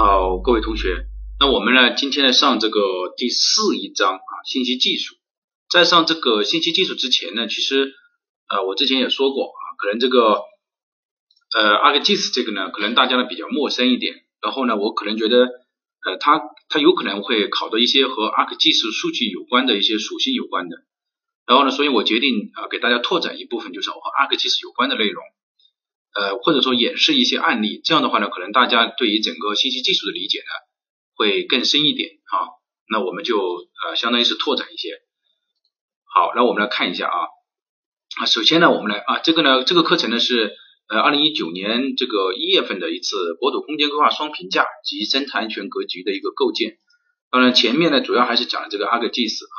好，各位同学，那我们呢，今天呢上这个第四一章啊，信息技术。在上这个信息技术之前呢，其实呃，我之前也说过啊，可能这个呃，ArcGIS 这个呢，可能大家呢比较陌生一点。然后呢，我可能觉得呃，它它有可能会考到一些和 ArcGIS 数据有关的一些属性有关的。然后呢，所以我决定啊，给大家拓展一部分，就是和 ArcGIS 有关的内容。呃，或者说演示一些案例，这样的话呢，可能大家对于整个信息技术的理解呢会更深一点啊。那我们就呃相当于是拓展一些。好，那我们来看一下啊啊，首先呢，我们来啊这个呢这个课程呢是呃二零一九年这个一月份的一次国土空间规划双评价及生态安全格局的一个构建。当然前面呢主要还是讲了这个 ArcGIS 啊，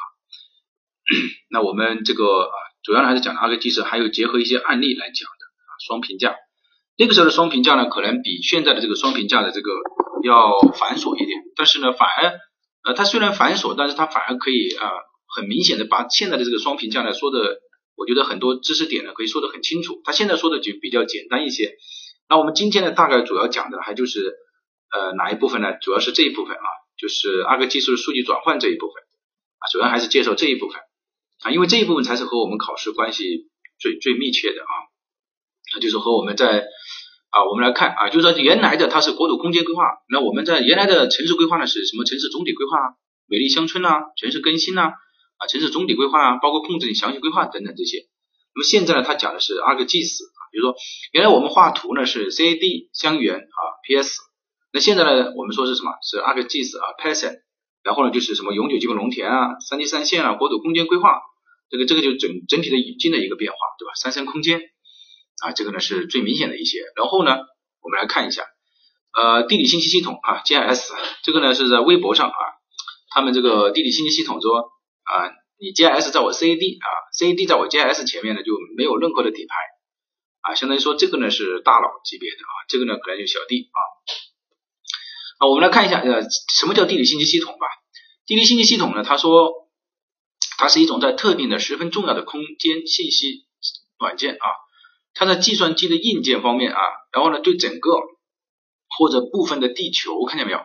那我们这个啊主要还是讲 ArcGIS，还有结合一些案例来讲。双评价，那个时候的双评价呢，可能比现在的这个双评价的这个要繁琐一点，但是呢，反而呃，它虽然繁琐，但是它反而可以啊，很明显的把现在的这个双评价呢说的，我觉得很多知识点呢可以说的很清楚。他现在说的就比较简单一些。那我们今天呢，大概主要讲的还就是呃哪一部分呢？主要是这一部分啊，就是阿克技术的数据转换这一部分啊，主要还是介绍这一部分啊，因为这一部分才是和我们考试关系最最密切的啊。那就是和我们在啊，我们来看啊，就是说原来的它是国土空间规划，那我们在原来的城市规划呢是什么？城市总体规划啊、美丽乡村啊、城市更新呐啊、城市总体规划啊，包括控制详细规划等等这些。那么现在呢，它讲的是 ArcGIS 啊，比如说原来我们画图呢是 CAD、香园啊、PS，那现在呢我们说是什么？是 ArcGIS 啊、Python，然后呢就是什么永久基本农田啊、三 D 三线啊、国土空间规划，这个这个就整整体的语境的一个变化，对吧？三生空间。啊，这个呢是最明显的一些。然后呢，我们来看一下，呃，地理信息系统啊，GIS，这个呢是在微博上啊，他们这个地理信息系统说啊，你 GIS 在我 CAD 啊，CAD 在我 GIS 前面呢就没有任何的底牌啊，相当于说这个呢是大佬级别的啊，这个呢可能就是小弟啊。啊，我们来看一下呃，什么叫地理信息系统吧？地理信息系统呢，他说它是一种在特定的十分重要的空间信息软件啊。它在计算机的硬件方面啊，然后呢，对整个或者部分的地球看见没有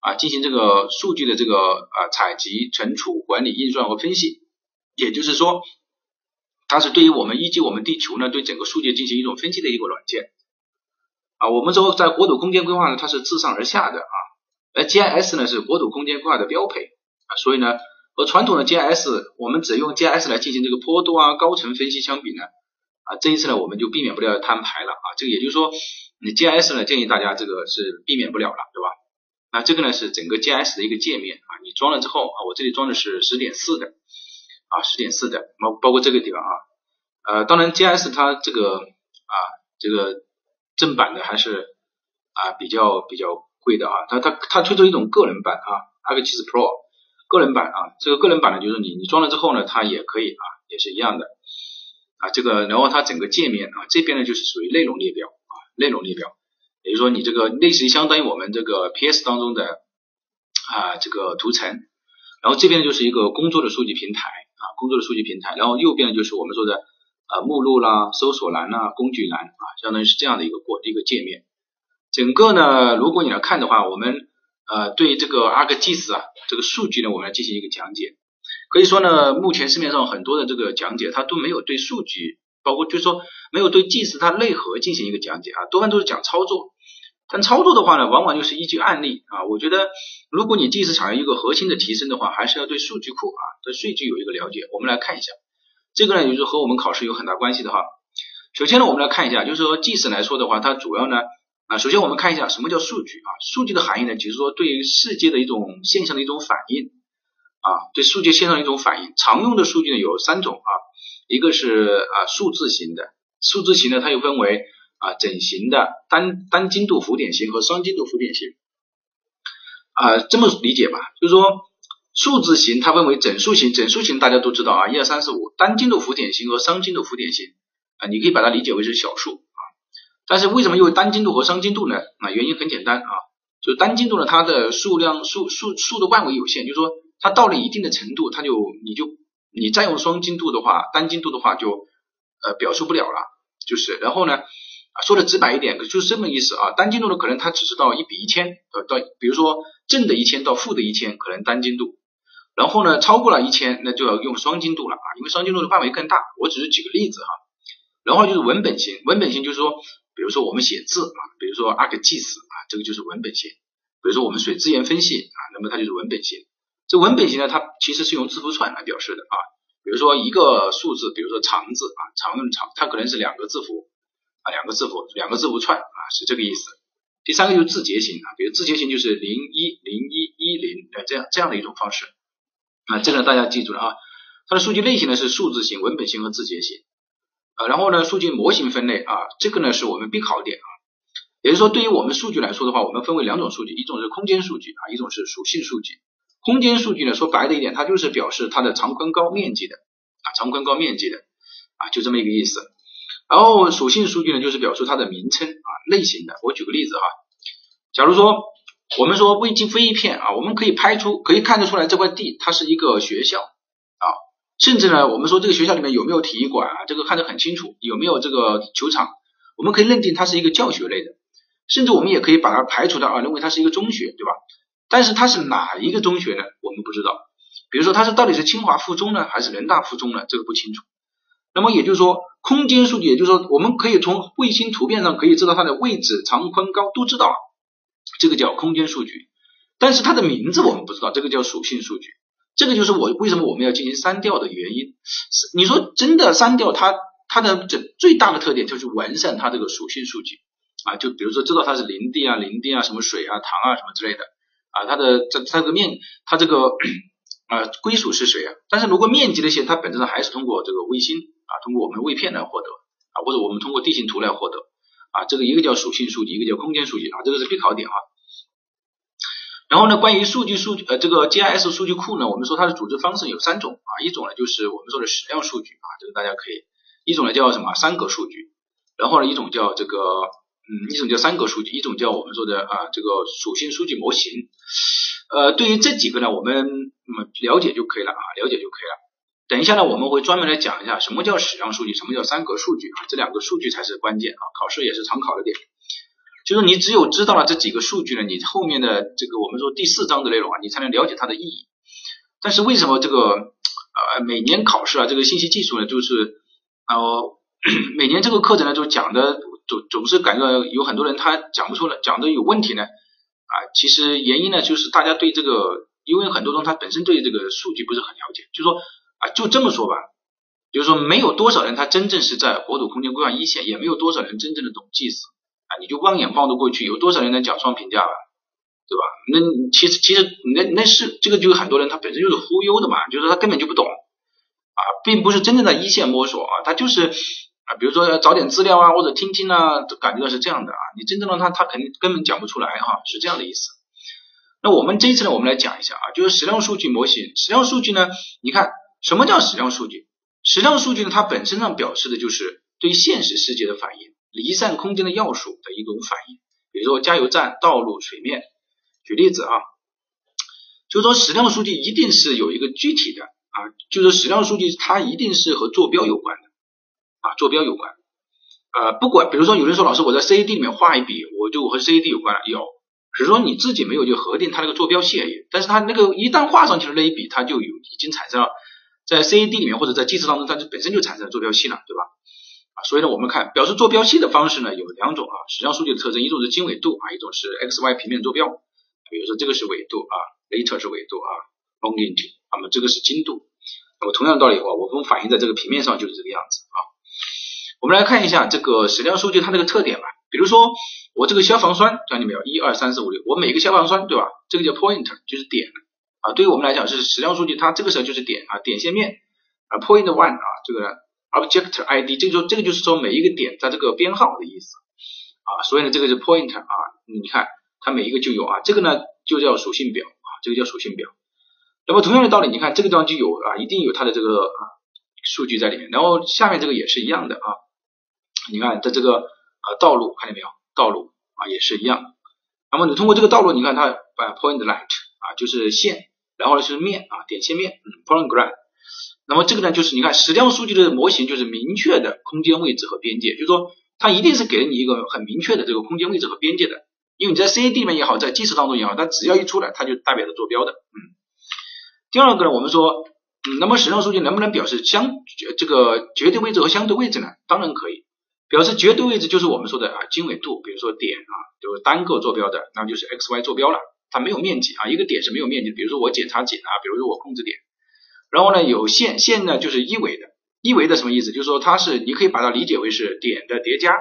啊，进行这个数据的这个啊采集、存储、管理、运算和分析。也就是说，它是对于我们依据我们地球呢，对整个数据进行一种分析的一个软件啊。我们说在国土空间规划呢，它是自上而下的啊，而 GIS 呢是国土空间规划的标配啊。所以呢，和传统的 GIS，我们只用 GIS 来进行这个坡度啊、高层分析相比呢。啊，这一次呢，我们就避免不了摊牌了啊。这个也就是说，你 G S 呢，建议大家这个是避免不了了，对吧？那这个呢是整个 G S 的一个界面啊。你装了之后啊，我这里装的是十点四的啊，十点四的，包包括这个地方啊。呃，当然 G S 它这个啊，这个正版的还是啊比较比较贵的啊。它它它推出一种个人版啊，ArcGIS Pro 个人版啊。这个个人版呢，就是你你装了之后呢，它也可以啊，也是一样的。啊，这个然后它整个界面啊，这边呢就是属于内容列表啊，内容列表，也就是说你这个类似于相当于我们这个 PS 当中的啊这个图层，然后这边就是一个工作的数据平台啊，工作的数据平台，然后右边就是我们说的啊目录啦、搜索栏啦、工具栏啊，相当于是这样的一个过一个界面。整个呢，如果你来看的话，我们呃对这个 ArcGIS 啊这个数据呢，我们来进行一个讲解。可以说呢，目前市面上很多的这个讲解，它都没有对数据，包括就是说没有对技术它内核进行一个讲解啊，多半都是讲操作。但操作的话呢，往往就是依据案例啊。我觉得，如果你 GIS 想要一个核心的提升的话，还是要对数据库啊对数据有一个了解。我们来看一下，这个呢，就是和我们考试有很大关系的哈。首先呢，我们来看一下，就是说 GIS 来说的话，它主要呢啊，首先我们看一下什么叫数据啊？数据的含义呢，就是说对于世界的一种现象的一种反应。啊，对数据线上一种反应，常用的数据呢有三种啊，一个是啊数字型的，数字型的它又分为啊整形的单单精度浮点型和双精度浮点型，啊这么理解吧，就是说数字型它分为整数型，整数型大家都知道啊，一二三四五，单精度浮点型和双精度浮点型啊，你可以把它理解为是小数啊，但是为什么又单精度和双精度呢？啊原因很简单啊，就单精度呢它的数量数数数的范围有限，就是说。它到了一定的程度，它就你就你再用双精度的话，单精度的话就呃表述不了了，就是然后呢，说的直白一点，就是这么意思啊。单精度的，可能它只是到一比一千，呃，到比如说正的一千到负的一千，可能单精度。然后呢，超过了一千，那就要用双精度了啊，因为双精度的范围更大。我只是举个例子哈。然后就是文本型，文本型就是说，比如说我们写字啊，比如说 ArcGIS 啊，这个就是文本型。比如说我们水资源分析啊，那么它就是文本型。这文本型呢，它其实是用字符串来表示的啊。比如说一个数字，比如说长字啊，长长，它可能是两个字符啊，两个字符，两个字符串啊，是这个意思。第三个就是字节型啊，比如字节型就是零一零一一零呃这样这样的一种方式。啊，这个大家记住了啊，它的数据类型呢是数字型、文本型和字节型，啊，然后呢，数据模型分类啊，这个呢是我们必考点啊，也就是说，对于我们数据来说的话，我们分为两种数据，一种是空间数据啊，一种是属性数据。空间数据呢，说白了一点，它就是表示它的长宽高面积的啊，长宽高面积的啊，就这么一个意思。然后属性数据呢，就是表示它的名称啊，类型的。我举个例子哈，假如说。我们说微积分一片啊，我们可以拍出，可以看得出来这块地它是一个学校啊，甚至呢，我们说这个学校里面有没有体育馆啊，这个看得很清楚，有没有这个球场，我们可以认定它是一个教学类的，甚至我们也可以把它排除掉啊，认为它是一个中学，对吧？但是它是哪一个中学呢？我们不知道，比如说它是到底是清华附中呢，还是人大附中呢？这个不清楚。那么也就是说，空间数据，也就是说，我们可以从卫星图片上可以知道它的位置、长、宽、高都知道了。这个叫空间数据，但是它的名字我们不知道，这个叫属性数据。这个就是我为什么我们要进行删掉的原因。你说真的删掉它，它的这最大的特点就是完善它这个属性数据啊，就比如说知道它是林地啊、林地啊、什么水啊、糖啊什么之类的啊，它的这它这个面，它这个啊归属是谁啊？但是如果面积那些，它本质上还是通过这个卫星啊，通过我们卫片来获得啊，或者我们通过地形图来获得。啊，这个一个叫属性数据，一个叫空间数据啊，这个是必考点啊。然后呢，关于数据数据呃这个 GIS 数据库呢，我们说它的组织方式有三种啊，一种呢就是我们说的矢量数据啊，这个大家可以，一种呢叫什么三格数据，然后呢一种叫这个嗯一种叫三格数据，一种叫我们说的啊这个属性数据模型。呃，对于这几个呢，我们那么了解就可以了啊，了解就可以了。等一下呢，我们会专门来讲一下什么叫矢量数据，什么叫三格数据啊，这两个数据才是关键啊，考试也是常考的点。就是你只有知道了这几个数据呢，你后面的这个我们说第四章的内容啊，你才能了解它的意义。但是为什么这个呃每年考试啊，这个信息技术呢，就是呃 每年这个课程呢，就讲的总总是感觉有很多人他讲不出来，讲的有问题呢啊，其实原因呢就是大家对这个，因为很多人他本身对这个数据不是很了解，就说。啊，就这么说吧，就是说没有多少人他真正是在国土空间规划一线，也没有多少人真正的懂 GIS 啊，你就望眼望得过去，有多少人能讲双评价吧，对吧？那其实其实那那是这个就是很多人他本身就是忽悠的嘛，就是他根本就不懂啊，并不是真正的一线摸索啊，他就是啊，比如说要找点资料啊或者听听啊，感觉到是这样的啊，你真正的他他肯定根本讲不出来哈，是这样的意思。那我们这一次呢，我们来讲一下啊，就是矢量数据模型，矢量数据呢，你看。什么叫矢量数据？矢量数据呢？它本身上表示的就是对现实世界的反应，离散空间的要素的一种反应。比如说加油站、道路、水面。举例子啊，就是说矢量数据一定是有一个具体的啊，就是矢量数据它一定是和坐标有关的啊，坐标有关。呃，不管比如说有人说老师我在 CAD 里面画一笔，我就和 CAD 有关了，有。只是说你自己没有就核定它那个坐标系而已，但是它那个一旦画上去的那一笔，它就有已经产生了。在 CAD 里面或者在计时当中，它就本身就产生了坐标系了，对吧？啊，所以呢，我们看表示坐标系的方式呢有两种啊，矢量数据的特征，一种是经纬度啊，一种是 x y 平面坐标。比如说这个是纬度啊，later 是纬度啊，longitude，那么这个是经度。那么同样的道理的话，我们反映在这个平面上就是这个样子啊。我们来看一下这个矢量数据它这个特点吧。比如说我这个消防栓，看见没有？一二三四五六，我每一个消防栓对吧？这个叫 point，就是点。啊，对于我们来讲是矢量数据，它这个时候就是点啊点线面啊 point one 啊这个 object ID，这个就这个就是说每一个点在这个编号的意思啊，所以呢这个是 point 啊，你看它每一个就有啊，这个呢就叫属性表啊，这个叫属性表。那么同样的道理，你看这个地方就有啊，一定有它的这个啊数据在里面，然后下面这个也是一样的啊，你看在这个啊道路看见没有？道路啊也是一样。那么你通过这个道路，你看它把 point light 啊就是线。然后呢是面啊点线面嗯，point graph。那么这个呢就是你看矢量数据的模型就是明确的空间位置和边界，就是说它一定是给了你一个很明确的这个空间位置和边界的，因为你在 CAD 里面也好，在计时当中也好，它只要一出来，它就代表着坐标的。嗯，第二个呢，我们说，嗯，那么矢量数据能不能表示相这个绝对位置和相对位置呢？当然可以，表示绝对位置就是我们说的啊经纬度，比如说点啊，就是单个坐标的，那就是 x y 坐标了，它没有面积啊，一个点是没有面积，比如说我检查井啊，比如说我控制点，然后呢有线，线呢就是一维的。一维的什么意思？就是说它是，你可以把它理解为是点的叠加，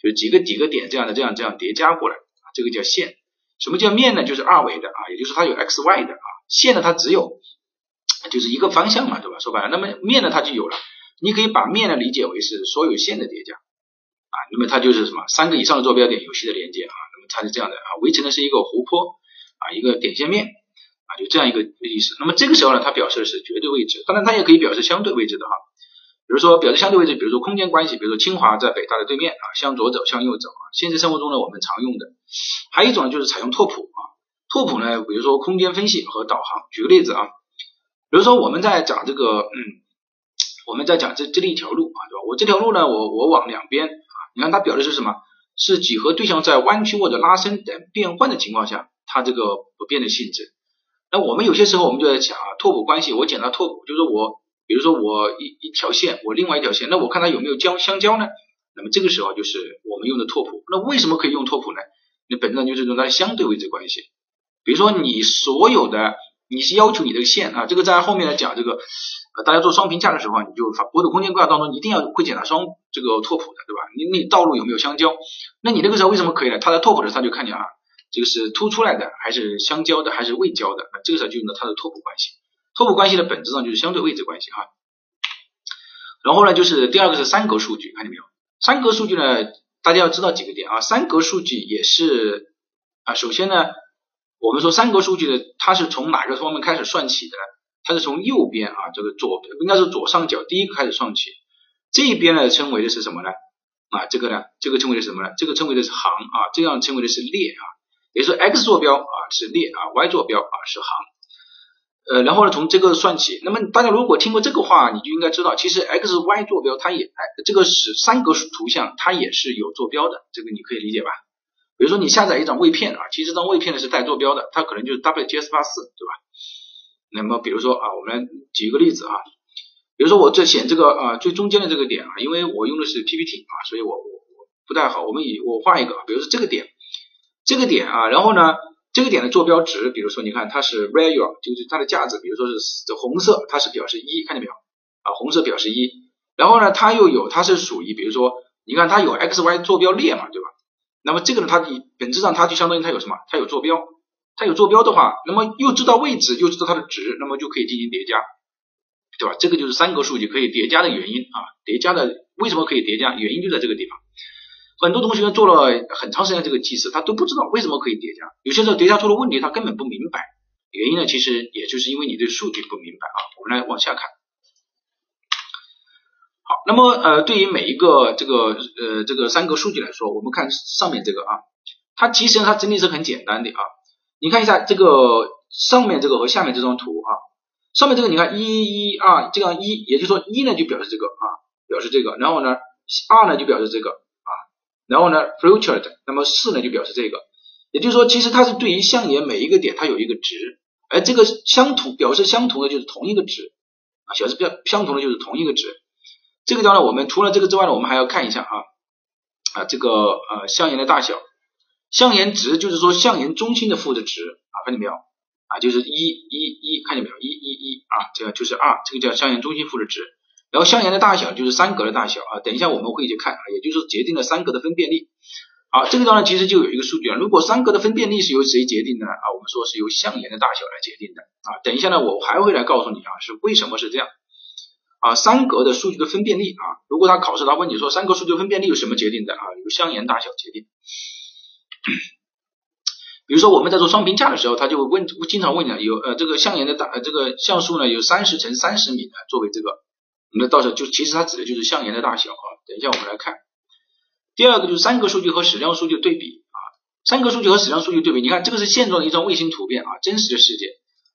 就是几个几个点这样的这样这样叠加过来啊，这个叫线。什么叫面呢？就是二维的啊，也就是它有 x y 的啊。线呢它只有就是一个方向嘛，对吧？说白了，那么面呢它就有了。你可以把面呢理解为是所有线的叠加，那么它就是什么三个以上的坐标点有序的连接啊，那么它是这样的啊，围成的是一个湖泊啊，一个点线面啊，就这样一个意思。那么这个时候呢，它表示的是绝对位置，当然它也可以表示相对位置的哈。比如说表示相对位置，比如说空间关系，比如说清华在北大的对面啊，向左走，向右走啊。现实生活中呢，我们常用的，还有一种呢，就是采用拓扑啊。拓扑呢，比如说空间分析和导航。举个例子啊，比如说我们在讲这个，嗯，我们在讲这这里一条路啊，对吧？我这条路呢，我我往两边，你看它表的是什么？是几何对象在弯曲或者拉伸等变换的情况下，它这个不变的性质。那我们有些时候我们就在讲啊，拓扑关系，我讲到拓扑，就是我。比如说我一一条线，我另外一条线，那我看它有没有交相交呢？那么这个时候就是我们用的拓扑。那为什么可以用拓扑呢？那本质上就是用它相对位置关系。比如说你所有的你是要求你这个线啊，这个在后面来讲这个大家做双评价的时候，你就国土空间规划当中一定要会检查双这个拓扑的，对吧？你你道路有没有相交？那你这个时候为什么可以呢？它在拓扑的时候它就看见啊，这个是凸出来的还是相交的还是未交的？那这个时候就用到它的拓扑关系。拓扑关系的本质上就是相对位置关系哈，然后呢，就是第二个是三格数据，看见没有？三格数据呢，大家要知道几个点啊。三格数据也是啊，首先呢，我们说三格数据的，它是从哪个方面开始算起的呢？它是从右边啊，这个左应该是左上角第一个开始算起。这一边呢，称为的是什么呢？啊，这个呢，这个称为的是什么呢？这个称为的是行啊，这样称为的是列啊，也就是说 x 坐标啊是列啊，y 坐标啊是行。呃，然后呢，从这个算起。那么大家如果听过这个话，你就应该知道，其实 x y 坐标它也，这个是三格图像，它也是有坐标的，这个你可以理解吧？比如说你下载一张位片啊，其实这张位片呢是带坐标的，它可能就是 WGS 八四，对吧？那么比如说啊，我们举一个例子啊，比如说我这选这个啊最中间的这个点啊，因为我用的是 PPT 啊，所以我我我不太好，我们以我画一个啊，比如说这个点，这个点啊，然后呢？这个点的坐标值，比如说你看它是 value，就是它的价值，比如说是红色，它是表示一，看见没有啊？红色表示一，然后呢，它又有它是属于，比如说你看它有 x y 坐标列嘛，对吧？那么这个呢，它本质上它就相当于它有什么？它有坐标，它有坐标的话，那么又知道位置，又知道它的值，那么就可以进行叠加，对吧？这个就是三格数据可以叠加的原因啊，叠加的为什么可以叠加？原因就在这个地方。很多同学做了很长时间这个计时，他都不知道为什么可以叠加。有些时候叠加出了问题，他根本不明白原因呢。其实也就是因为你对数据不明白啊。我们来往下看。好，那么呃，对于每一个这个呃这个三个数据来说，我们看上面这个啊，它其实它整体是很简单的啊。你看一下这个上面这个和下面这张图啊，上面这个你看一一二这样一，也就是说一呢就表示这个啊，表示这个，然后呢二呢就表示这个啊。然后呢，future 的，那么四呢就表示这个，也就是说，其实它是对于相沿每一个点它有一个值，而这个相同表示相同的就是同一个值啊，表示表相同的就是同一个值。这个地方呢，我们除了这个之外呢，我们还要看一下啊啊这个呃相沿的大小，相沿值就是说相沿中心的负的值啊，看见没有啊？就是一一一，看见没有？一一一啊，这个就是二，这个叫相沿中心负的值。然后相沿的大小就是三格的大小啊，等一下我们会去看啊，也就是决定了三格的分辨率。好，这个地方呢其实就有一个数据啊，如果三格的分辨率是由谁决定的呢？啊，我们说是由相沿的大小来决定的啊。等一下呢，我还会来告诉你啊，是为什么是这样啊？三格的数据的分辨率啊，如果他考试他问你说三格数据分辨率由什么决定的啊？由相沿大小决定。比如说我们在做双评价的时候，他就问经常问你有呃这个相沿的大这个像素呢有三十乘三十米的作为这个。那到时候就其实它指的就是相沿的大小啊。等一下我们来看，第二个就是三个数据和矢量数据对比啊。三个数据和矢量数据对比，你看这个是现状的一张卫星图片啊，真实的世界。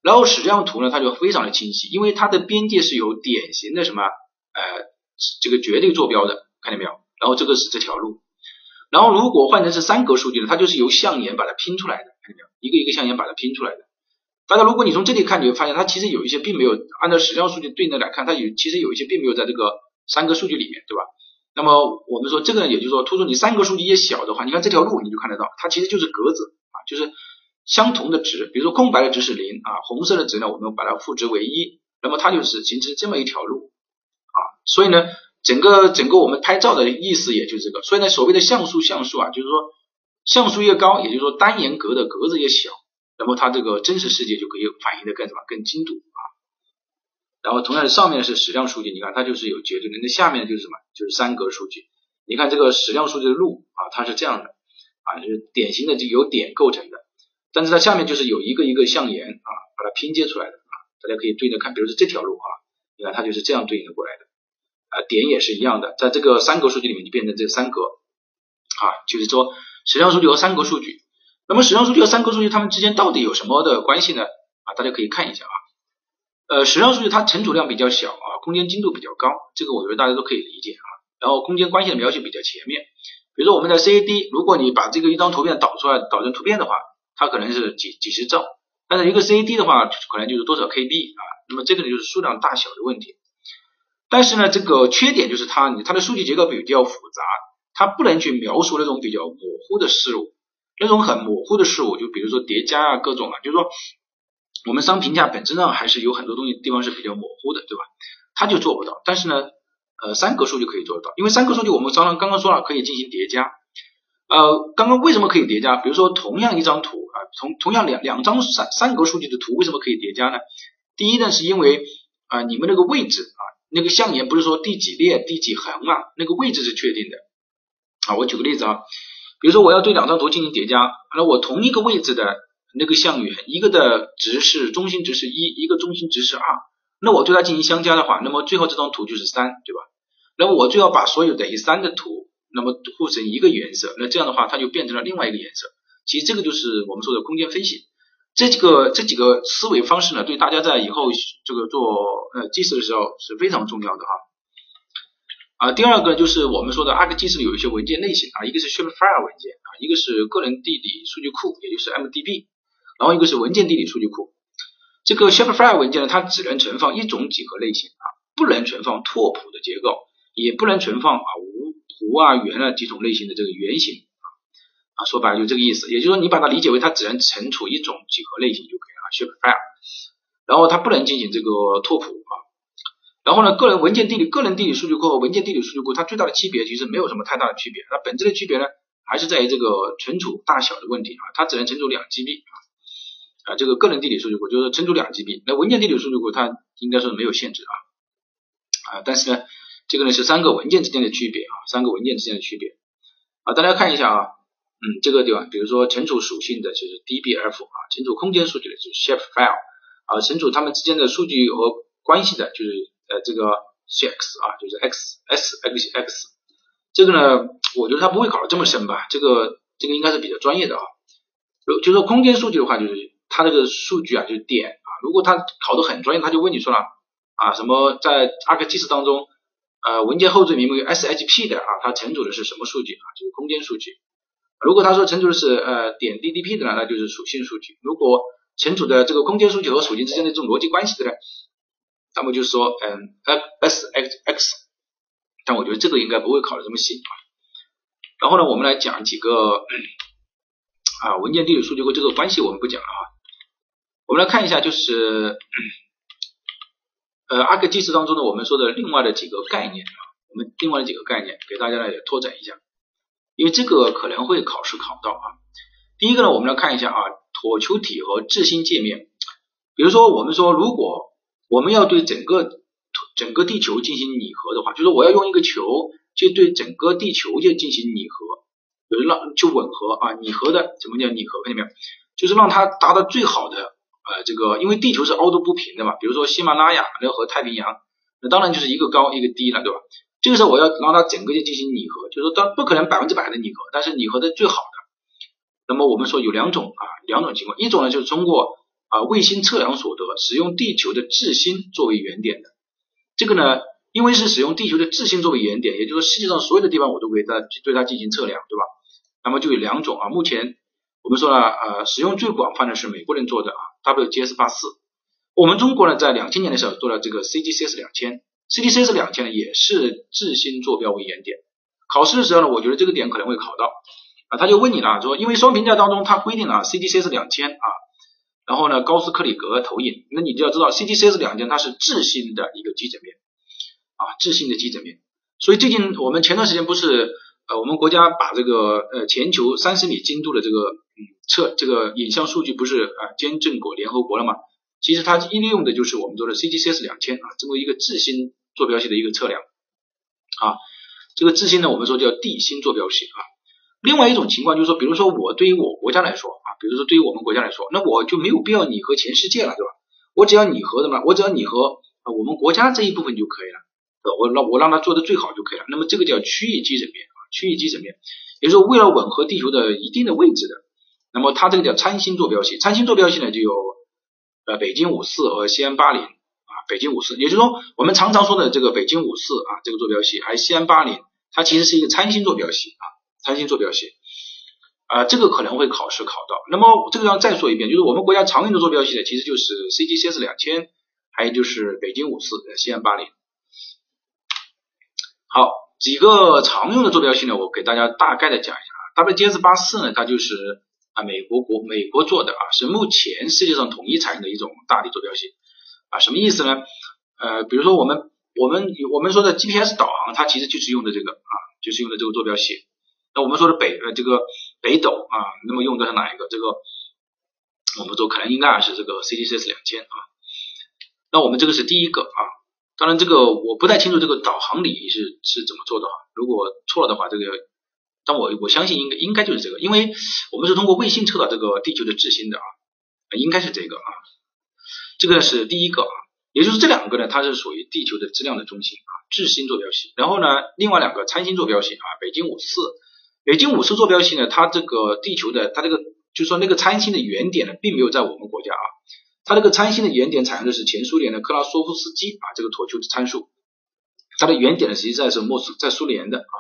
然后矢量图呢，它就非常的清晰，因为它的边界是有典型的什么呃这个绝对坐标的，看见没有？然后这个是这条路。然后如果换成是三格数据呢，它就是由象眼把它拼出来的，看见没有？一个一个象眼把它拼出来的。大家如果你从这里看，你会发现它其实有一些并没有按照矢量数据对应的来看，它有其实有一些并没有在这个三个数据里面，对吧？那么我们说这个呢，也就是说，突出你三个数据越小的话，你看这条路你就看得到，它其实就是格子啊，就是相同的值，比如说空白的值是零啊，红色的值呢，我们把它赋值为一，那么它就是形成这么一条路啊。所以呢，整个整个我们拍照的意思也就是这个。所以呢，所谓的像素像素啊，就是说像素越高，也就是说单元格的格子越小。那么它这个真实世界就可以反映的更什么更精度啊，然后同样上面是矢量数据，你看它就是有绝对的，那下面就是什么就是三格数据，你看这个矢量数据的路啊，它是这样的啊，就是典型的就由点构成的，但是它下面就是有一个一个象眼啊，把它拼接出来的啊，大家可以对着看，比如说这条路啊，你看它就是这样对应的过来的啊，点也是一样的，在这个三格数据里面就变成这三格啊，就是说矢量数据和三格数据。那么矢量数据和三格数据它们之间到底有什么的关系呢？啊，大家可以看一下啊。呃，矢量数据它存储量比较小啊，空间精度比较高，这个我觉得大家都可以理解啊。然后空间关系的描写比较全面。比如说我们的 CAD，如果你把这个一张图片导出来，导成图片的话，它可能是几几十兆，但是一个 CAD 的话，可能就是多少 KB 啊。那么这个呢就是数量大小的问题。但是呢，这个缺点就是它它的数据结构比较复杂，它不能去描述那种比较模糊的事物。那种很模糊的事物，就比如说叠加啊，各种啊，就是说我们商评价本质上还是有很多东西地方是比较模糊的，对吧？它就做不到。但是呢，呃，三格数据可以做得到，因为三格数据我们刚刚刚刚说了可以进行叠加。呃，刚刚为什么可以叠加？比如说同样一张图啊，同同样两两张三三格数据的图为什么可以叠加呢？第一呢，是因为啊，你们那个位置啊，那个象眼不是说第几列第几横啊，那个位置是确定的啊。我举个例子啊。比如说我要对两张图进行叠加，那我同一个位置的那个项元，一个的值是中心值是一，一个中心值是二，那我对它进行相加的话，那么最后这张图就是三，对吧？那么我就要把所有等于三的图，那么互成一个颜色，那这样的话它就变成了另外一个颜色。其实这个就是我们说的空间分析，这几个这几个思维方式呢，对大家在以后这个做呃计时的时候是非常重要的哈。啊，第二个就是我们说的 ArcGIS 有一些文件类型啊，一个是 Shapefile 文件啊，一个是个人地理数据库，也就是 MDB，然后一个是文件地理数据库。这个 Shapefile 文件呢，它只能存放一种几何类型啊，不能存放拓扑的结构，也不能存放啊无弧啊圆啊几种类型的这个圆形啊，说白了就这个意思，也就是说你把它理解为它只能存储一种几何类型就可以了，Shapefile，然后它不能进行这个拓扑啊。然后呢，个人文件地理、个人地理数据库和文件地理数据库，它最大的区别其实没有什么太大的区别。它本质的区别呢，还是在于这个存储大小的问题啊，它只能存储两 GB 啊。啊，这个个人地理数据库就是存储两 GB，那文件地理数据库它应该说没有限制啊。啊，但是呢，这个呢是三个文件之间的区别啊，三个文件之间的区别啊。大家看一下啊，嗯，这个地方，比如说存储属性的就是 DBF 啊，存储空间数据的就是 Shapefile 啊，存储它们之间的数据和关系的就是。呃，这个 C X 啊，就是 X S X X，这个呢，我觉得它不会考的这么深吧？这个这个应该是比较专业的啊。就就说空间数据的话，就是它这个数据啊，就是点啊。如果它考的很专业，他就问你说了啊，什么在 ArcGIS 当中，呃，文件后缀名为 S H P 的啊，它存储的是什么数据啊？就是空间数据。如果他说存储的是呃点 D D P 的呢，那就是属性数据。如果存储的这个空间数据和属性之间的这种逻辑关系的呢？那么就是说，嗯，S X X，但我觉得这个应该不会考的这么细啊。然后呢，我们来讲几个啊文件地理数据库这个关系，我们不讲了啊。我们来看一下，就是呃 ArcGIS 当中呢，我们说的另外的几个概念啊，我们另外的几个概念给大家来拓展一下，因为这个可能会考试考到啊。第一个呢，我们来看一下啊，椭球体和质心界面。比如说，我们说如果我们要对整个整个地球进行拟合的话，就是我要用一个球去对整个地球去进行拟合，就是让就吻合啊，拟合的怎么叫拟合？看见没有？就是让它达到最好的呃这个，因为地球是凹凸不平的嘛，比如说喜马拉雅那和太平洋，那当然就是一个高一个低了，对吧？这个时候我要让它整个就进行拟合，就是说当不可能百分之百的拟合，但是拟合的最好的。那么我们说有两种啊，两种情况，一种呢就是通过。啊，卫星测量所得，使用地球的质心作为原点的，这个呢，因为是使用地球的质心作为原点，也就是说世界上所有的地方我都可以在对它进行测量，对吧？那么就有两种啊，目前我们说了，呃，使用最广泛的是美国人做的啊，WGS 八四。我们中国呢，在两千年的时候做了这个 CGCS 两千，CGCS 两千呢也是质心坐标为原点。考试的时候呢，我觉得这个点可能会考到啊，他就问你了，说因为双评价当中它规定了 CDC 是两千啊，然后呢高斯克里格投影，那你就要知道 CDC 是两千它是质心的一个基准面啊，质心的基准面。所以最近我们前段时间不是呃我们国家把这个呃全球三十米精度的这个测这个影像数据不是啊监证过联合国了吗？其实它利用的就是我们说的 CDC 是两千啊，这么一个质心坐标系的一个测量啊，这个质心呢，我们说叫地心坐标系啊。另外一种情况就是说，比如说我对于我国家来说啊，比如说对于我们国家来说，那我就没有必要拟合全世界了，对吧？我只要拟合什么，我只要拟合我们国家这一部分就可以了，我让我让它做的最好就可以了。那么这个叫区域基准面啊，区域基准面，也就是说为了吻合地球的一定的位置的，那么它这个叫参星坐标系，参星坐标系呢就有。呃，北京五四和西安八零，北京五四，也就是说我们常常说的这个北京五四啊，这个坐标系，还有西安八零，它其实是一个参星坐标系啊，参星坐标系啊，这个可能会考试考到。那么这个要再说一遍，就是我们国家常用的坐标系呢，其实就是 CGCS 两千，还有就是北京五四、西安八零。好，几个常用的坐标系呢，我给大家大概的讲一下啊，WGS 八四呢，它就是。啊，美国国美国做的啊，是目前世界上统一采用的一种大地坐标系啊，什么意思呢？呃，比如说我们我们我们说的 GPS 导航，它其实就是用的这个啊，就是用的这个坐标系。那我们说的北呃这个北斗啊，那么用的是哪一个？这个我们说可能应该还是这个 CGCS 两千啊。那我们这个是第一个啊，当然这个我不太清楚这个导航礼仪是是怎么做的啊，如果错了的话，这个。但我我相信应该应该就是这个，因为我们是通过卫星测到这个地球的质心的啊，应该是这个啊，这个是第一个啊，也就是这两个呢，它是属于地球的质量的中心啊，质心坐标系。然后呢，另外两个参星坐标系啊，北京五四，北京五四坐标系呢，它这个地球的它这个就是说那个参星的原点呢，并没有在我们国家啊，它这个参星的原点采用的是前苏联的克拉索夫斯基啊这个椭球的参数，它的原点呢实际上是莫斯在苏联的啊，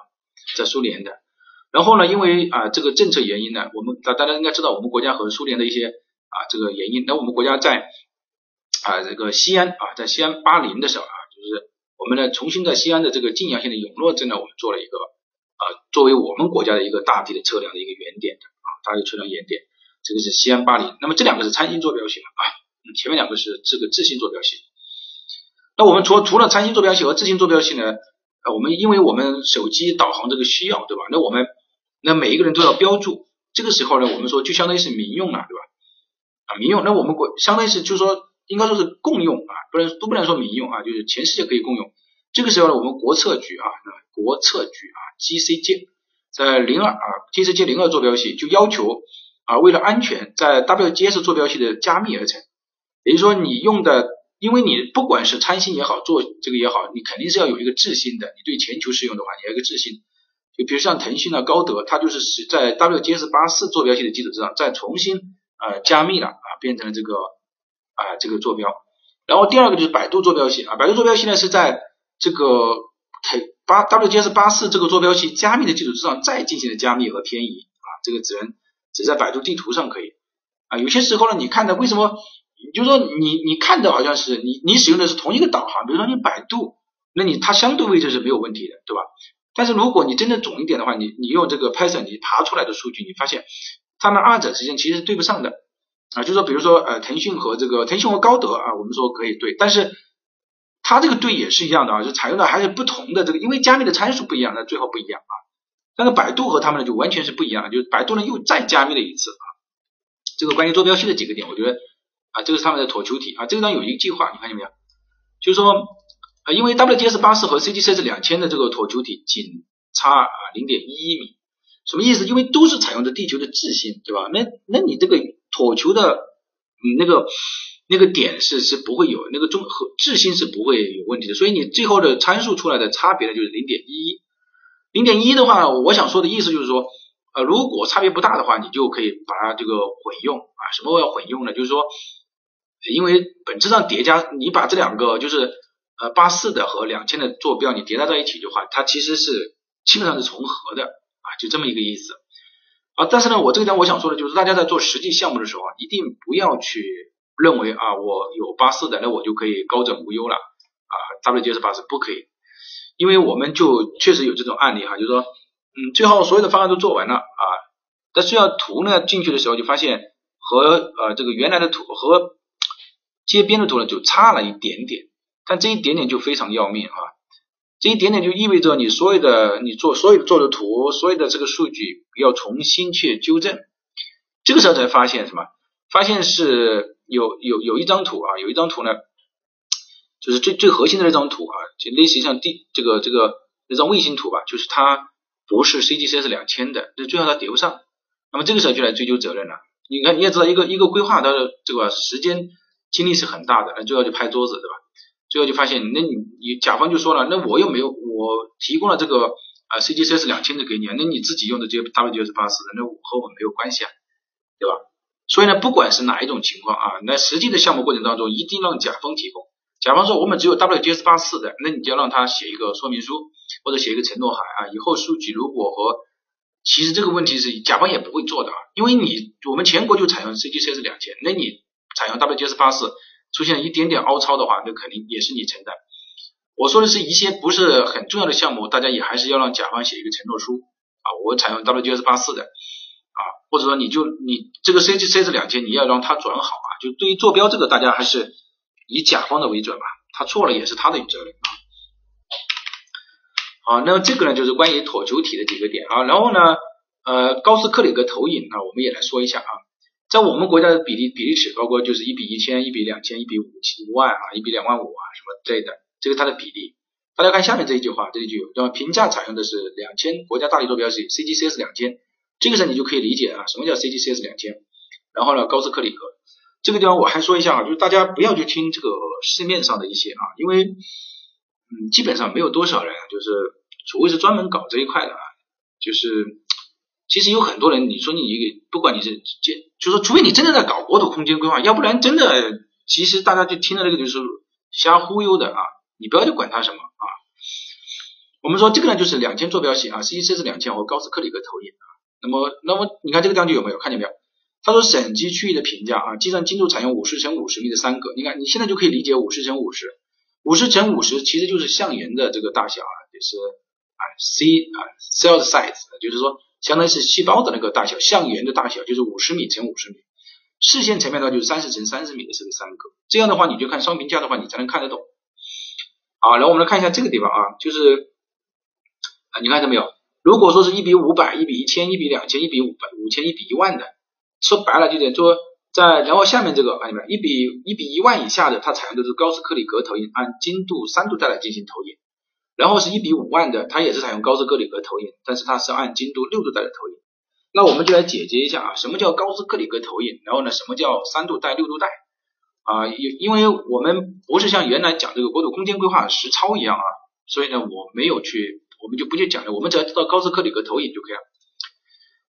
在苏联的。然后呢，因为啊这个政策原因呢，我们大大家应该知道我们国家和苏联的一些啊这个原因。那我们国家在啊这个西安啊在西安巴林的时候啊，就是我们呢重新在西安的这个晋阳县的永乐镇呢，我们做了一个啊作为我们国家的一个大地的测量的一个原点的啊大地测量原点，这个是西安巴林。那么这两个是参星坐标系啊，前面两个是这个自心坐标系。那我们除除了参星坐标系和自心坐标系呢，啊我们因为我们手机导航这个需要对吧？那我们那每一个人都要标注，这个时候呢，我们说就相当于是民用了，对吧？啊，民用，那我们国相当于是就是说，应该说是共用啊，不能都不能说民用啊，就是全世界可以共用。这个时候呢，我们国测局啊，国测局啊，GCJ 在零二啊，GCJ 零二坐标系就要求啊，为了安全，在 WGS 坐标系的加密而成，也就是说你用的，因为你不管是参星也好，做这个也好，你肯定是要有一个质心的，你对全球使用的话，你要一个质心。就比如像腾讯啊、高德，它就是是在 WGS 八四坐标系的基础之上，再重新呃加密了啊，变成了这个啊这个坐标。然后第二个就是百度坐标系啊，百度坐标系呢是在这个腾八 WGS 八四这个坐标系加密的基础之上再进行的加密和偏移啊，这个只能只在百度地图上可以啊。有些时候呢，你看的为什么？就是说你你看的好像是你你使用的是同一个导航，比如说你百度，那你它相对位置是没有问题的，对吧？但是如果你真的准一点的话，你你用这个 Python 你爬出来的数据，你发现它们二者之间其实是对不上的啊。就说比如说呃腾讯和这个腾讯和高德啊，我们说可以对，但是它这个对也是一样的啊，就采用的还是不同的这个，因为加密的参数不一样，那最后不一样啊。但是百度和他们呢就完全是不一样，就是百度呢又再加密了一次啊。这个关于坐标系的几个点，我觉得啊这个是他们的椭球体啊，这个呢有一个计划，你看见没有？就是说。啊，因为 WGS 八四和 CGCS 两千的这个椭球体仅差啊零点一一米，什么意思？因为都是采用的地球的质心，对吧？那那你这个椭球的嗯那个那个点是是不会有那个中和质心是不会有问题的，所以你最后的参数出来的差别呢就是零点一一，零点一的话，我想说的意思就是说，呃，如果差别不大的话，你就可以把它这个混用啊。什么要混用呢？就是说，因为本质上叠加，你把这两个就是。呃八四的和两千的坐标你叠加在一起的话，它其实是基本上是重合的啊，就这么一个意思啊。但是呢，我这个点我想说的就是，大家在做实际项目的时候啊，一定不要去认为啊，我有八四的，那我就可以高枕无忧了啊，WGS 八四不可以，因为我们就确实有这种案例哈，就是说，嗯，最后所有的方案都做完了啊，但是要图呢进去的时候就发现和呃这个原来的图和街边的图呢就差了一点点，但这一点点就非常要命啊！这一点点就意味着你所有的你做所有做的图，所有的这个数据要重新去纠正。这个时候才发现什么？发现是有有有一张图啊，有一张图呢，就是最最核心的那张图啊，就类似于像地这个这个那张卫星图吧，就是它不是 CGCS 两千的，那最后它叠不上。那么这个时候就来追究责任了。你看你也知道，一个一个规划它的这个时间。精力是很大的，那最后就拍桌子，对吧？最后就发现，那你你甲方就说了，那我又没有，我提供了这个啊 CGCS 两千的给你，那你自己用的这些 WGS 八四的，那和我没有关系啊，对吧？所以呢，不管是哪一种情况啊，那实际的项目过程当中，一定让甲方提供。甲方说我们只有 WGS 八四的，那你就要让他写一个说明书，或者写一个承诺函啊，以后数据如果和，其实这个问题是甲方也不会做的啊，因为你我们全国就采用 CGCS 两千，那你。采用 WGS 八四出现一点点凹槽的话，那肯定也是你承担。我说的是一些不是很重要的项目，大家也还是要让甲方写一个承诺书啊。我采用 WGS 八四的啊，或者说你就你这个 CGCS 两千你要让它转好啊。就对于坐标这个，大家还是以甲方的为准吧。他错了也是他的责任啊。好，那么这个呢就是关于椭球体的几个点啊。然后呢，呃，高斯克里格投影啊，我们也来说一下啊。在我们国家的比例比例尺，包括就是一比一千、一比两千、一比五七万啊、一比两万五啊什么之类的，这个它的比例。大家看下面这一句话，这一句，那么评价采用的是两千，国家大力坐标是 CGCS 两千，这个时候你就可以理解啊，什么叫 CGCS 两千？然后呢，高斯克里格，这个地方我还说一下啊，就是大家不要去听这个市面上的一些啊，因为嗯，基本上没有多少人，就是除非是专门搞这一块的啊，就是。其实有很多人，你说你一个，不管你是这，就说除非你真的在搞国土空间规划，要不然真的，其实大家就听到这个就是瞎忽悠的啊，你不要去管它什么啊。我们说这个呢，就是两千坐标系啊，CCC 是两千和高斯克里格投影啊。那么，那么你看这个地方就有没有看见没有？他说省级区域的评价啊，计算精度采用五十乘五十米的三格。你看你现在就可以理解五十乘五十，五十乘五十其实就是象圆的这个大小啊，就是啊 C 啊 cell size，就是说。相当于是细胞的那个大小，像圆的大小就是五十米乘五十米，视线层面的话就是三十乘三十米的这个三个，这样的话你就看双评价的话，你才能看得懂。好，然后我们来看一下这个地方啊，就是啊，你看到没有？如果说是一比五百、一比一千、一比两千、一比五百、五千、一比一万的，说白了就得说在，然后下面这个看见没有？一比一比一万以下的，它采用的是高斯克里格投影，按精度三度带来进行投影。然后是一比五万的，它也是采用高斯克里格投影，但是它是按精度六度带的投影。那我们就来解决一下啊，什么叫高斯克里格投影？然后呢，什么叫三度带、六度带？啊，因因为我们不是像原来讲这个国土空间规划实操一样啊，所以呢，我没有去，我们就不去讲了。我们只要知道高斯克里格投影就可以了。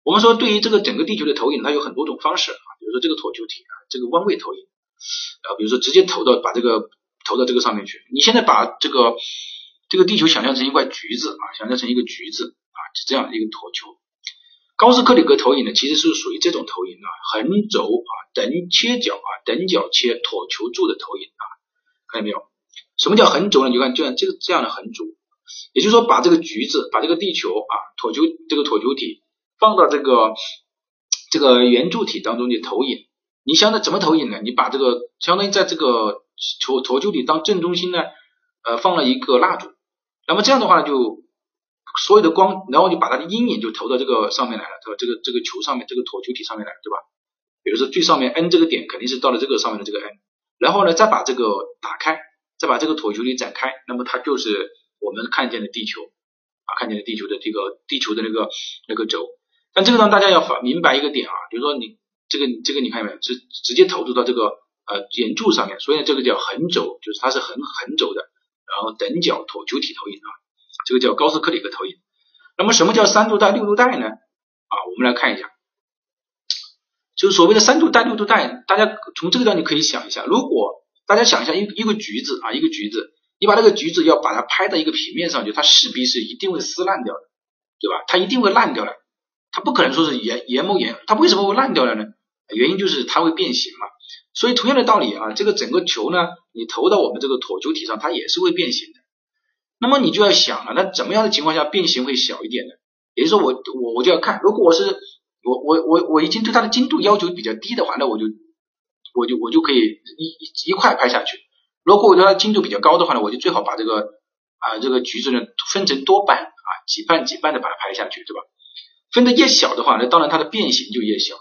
我们说对于这个整个地球的投影，它有很多种方式啊，比如说这个椭球体啊，这个弯位投影啊，比如说直接投到把这个投到这个上面去。你现在把这个。这个地球想象成一块橘子啊，想象成一个橘子啊，是这样一个椭球。高斯克里格投影呢，其实是属于这种投影啊，横轴啊，等切角啊，等角切椭球柱的投影啊，看见没有？什么叫横轴呢？你看，就像这个这样的横轴，也就是说，把这个橘子，把这个地球啊，椭球这个椭球体放到这个这个圆柱体当中的投影。你想着怎么投影呢？你把这个相当于在这个椭椭球体当正中心呢，呃，放了一个蜡烛。那么这样的话呢，就所有的光，然后你把它的阴影就投到这个上面来了，对吧？这个这个球上面，这个椭球体上面来，对吧？比如说最上面 N 这个点肯定是到了这个上面的这个 N，然后呢，再把这个打开，再把这个椭球体展开，那么它就是我们看见的地球啊，看见的地球的这个地球的那个那个轴。但这个呢，大家要明明白一个点啊，比如说你这个这个你看见没有？是直接投入到这个呃圆柱上面，所以这个叫横轴，就是它是横横轴的。然后等角椭球体投影啊，这个叫高斯克里格投影。那么什么叫三度带、六度带呢？啊，我们来看一下，就是所谓的三度带、六度带，大家从这个地方可以想一下，如果大家想一下一一个橘子啊，一个橘子，你把那个橘子要把它拍到一个平面上去，它势必是一定会撕烂掉的，对吧？它一定会烂掉的，它不可能说是研研磨研，它为什么会烂掉了呢？原因就是它会变形嘛。所以同样的道理啊，这个整个球呢，你投到我们这个椭球体上，它也是会变形的。那么你就要想了，那怎么样的情况下变形会小一点呢？也就是说，我我我就要看，如果我是我我我我已经对它的精度要求比较低的话，那我就我就我就可以一一块拍下去。如果我对它精度比较高的话呢，我就最好把这个啊这个橘子呢分成多半啊几瓣几瓣的把它拍下去，对吧？分的越小的话，那当然它的变形就越小，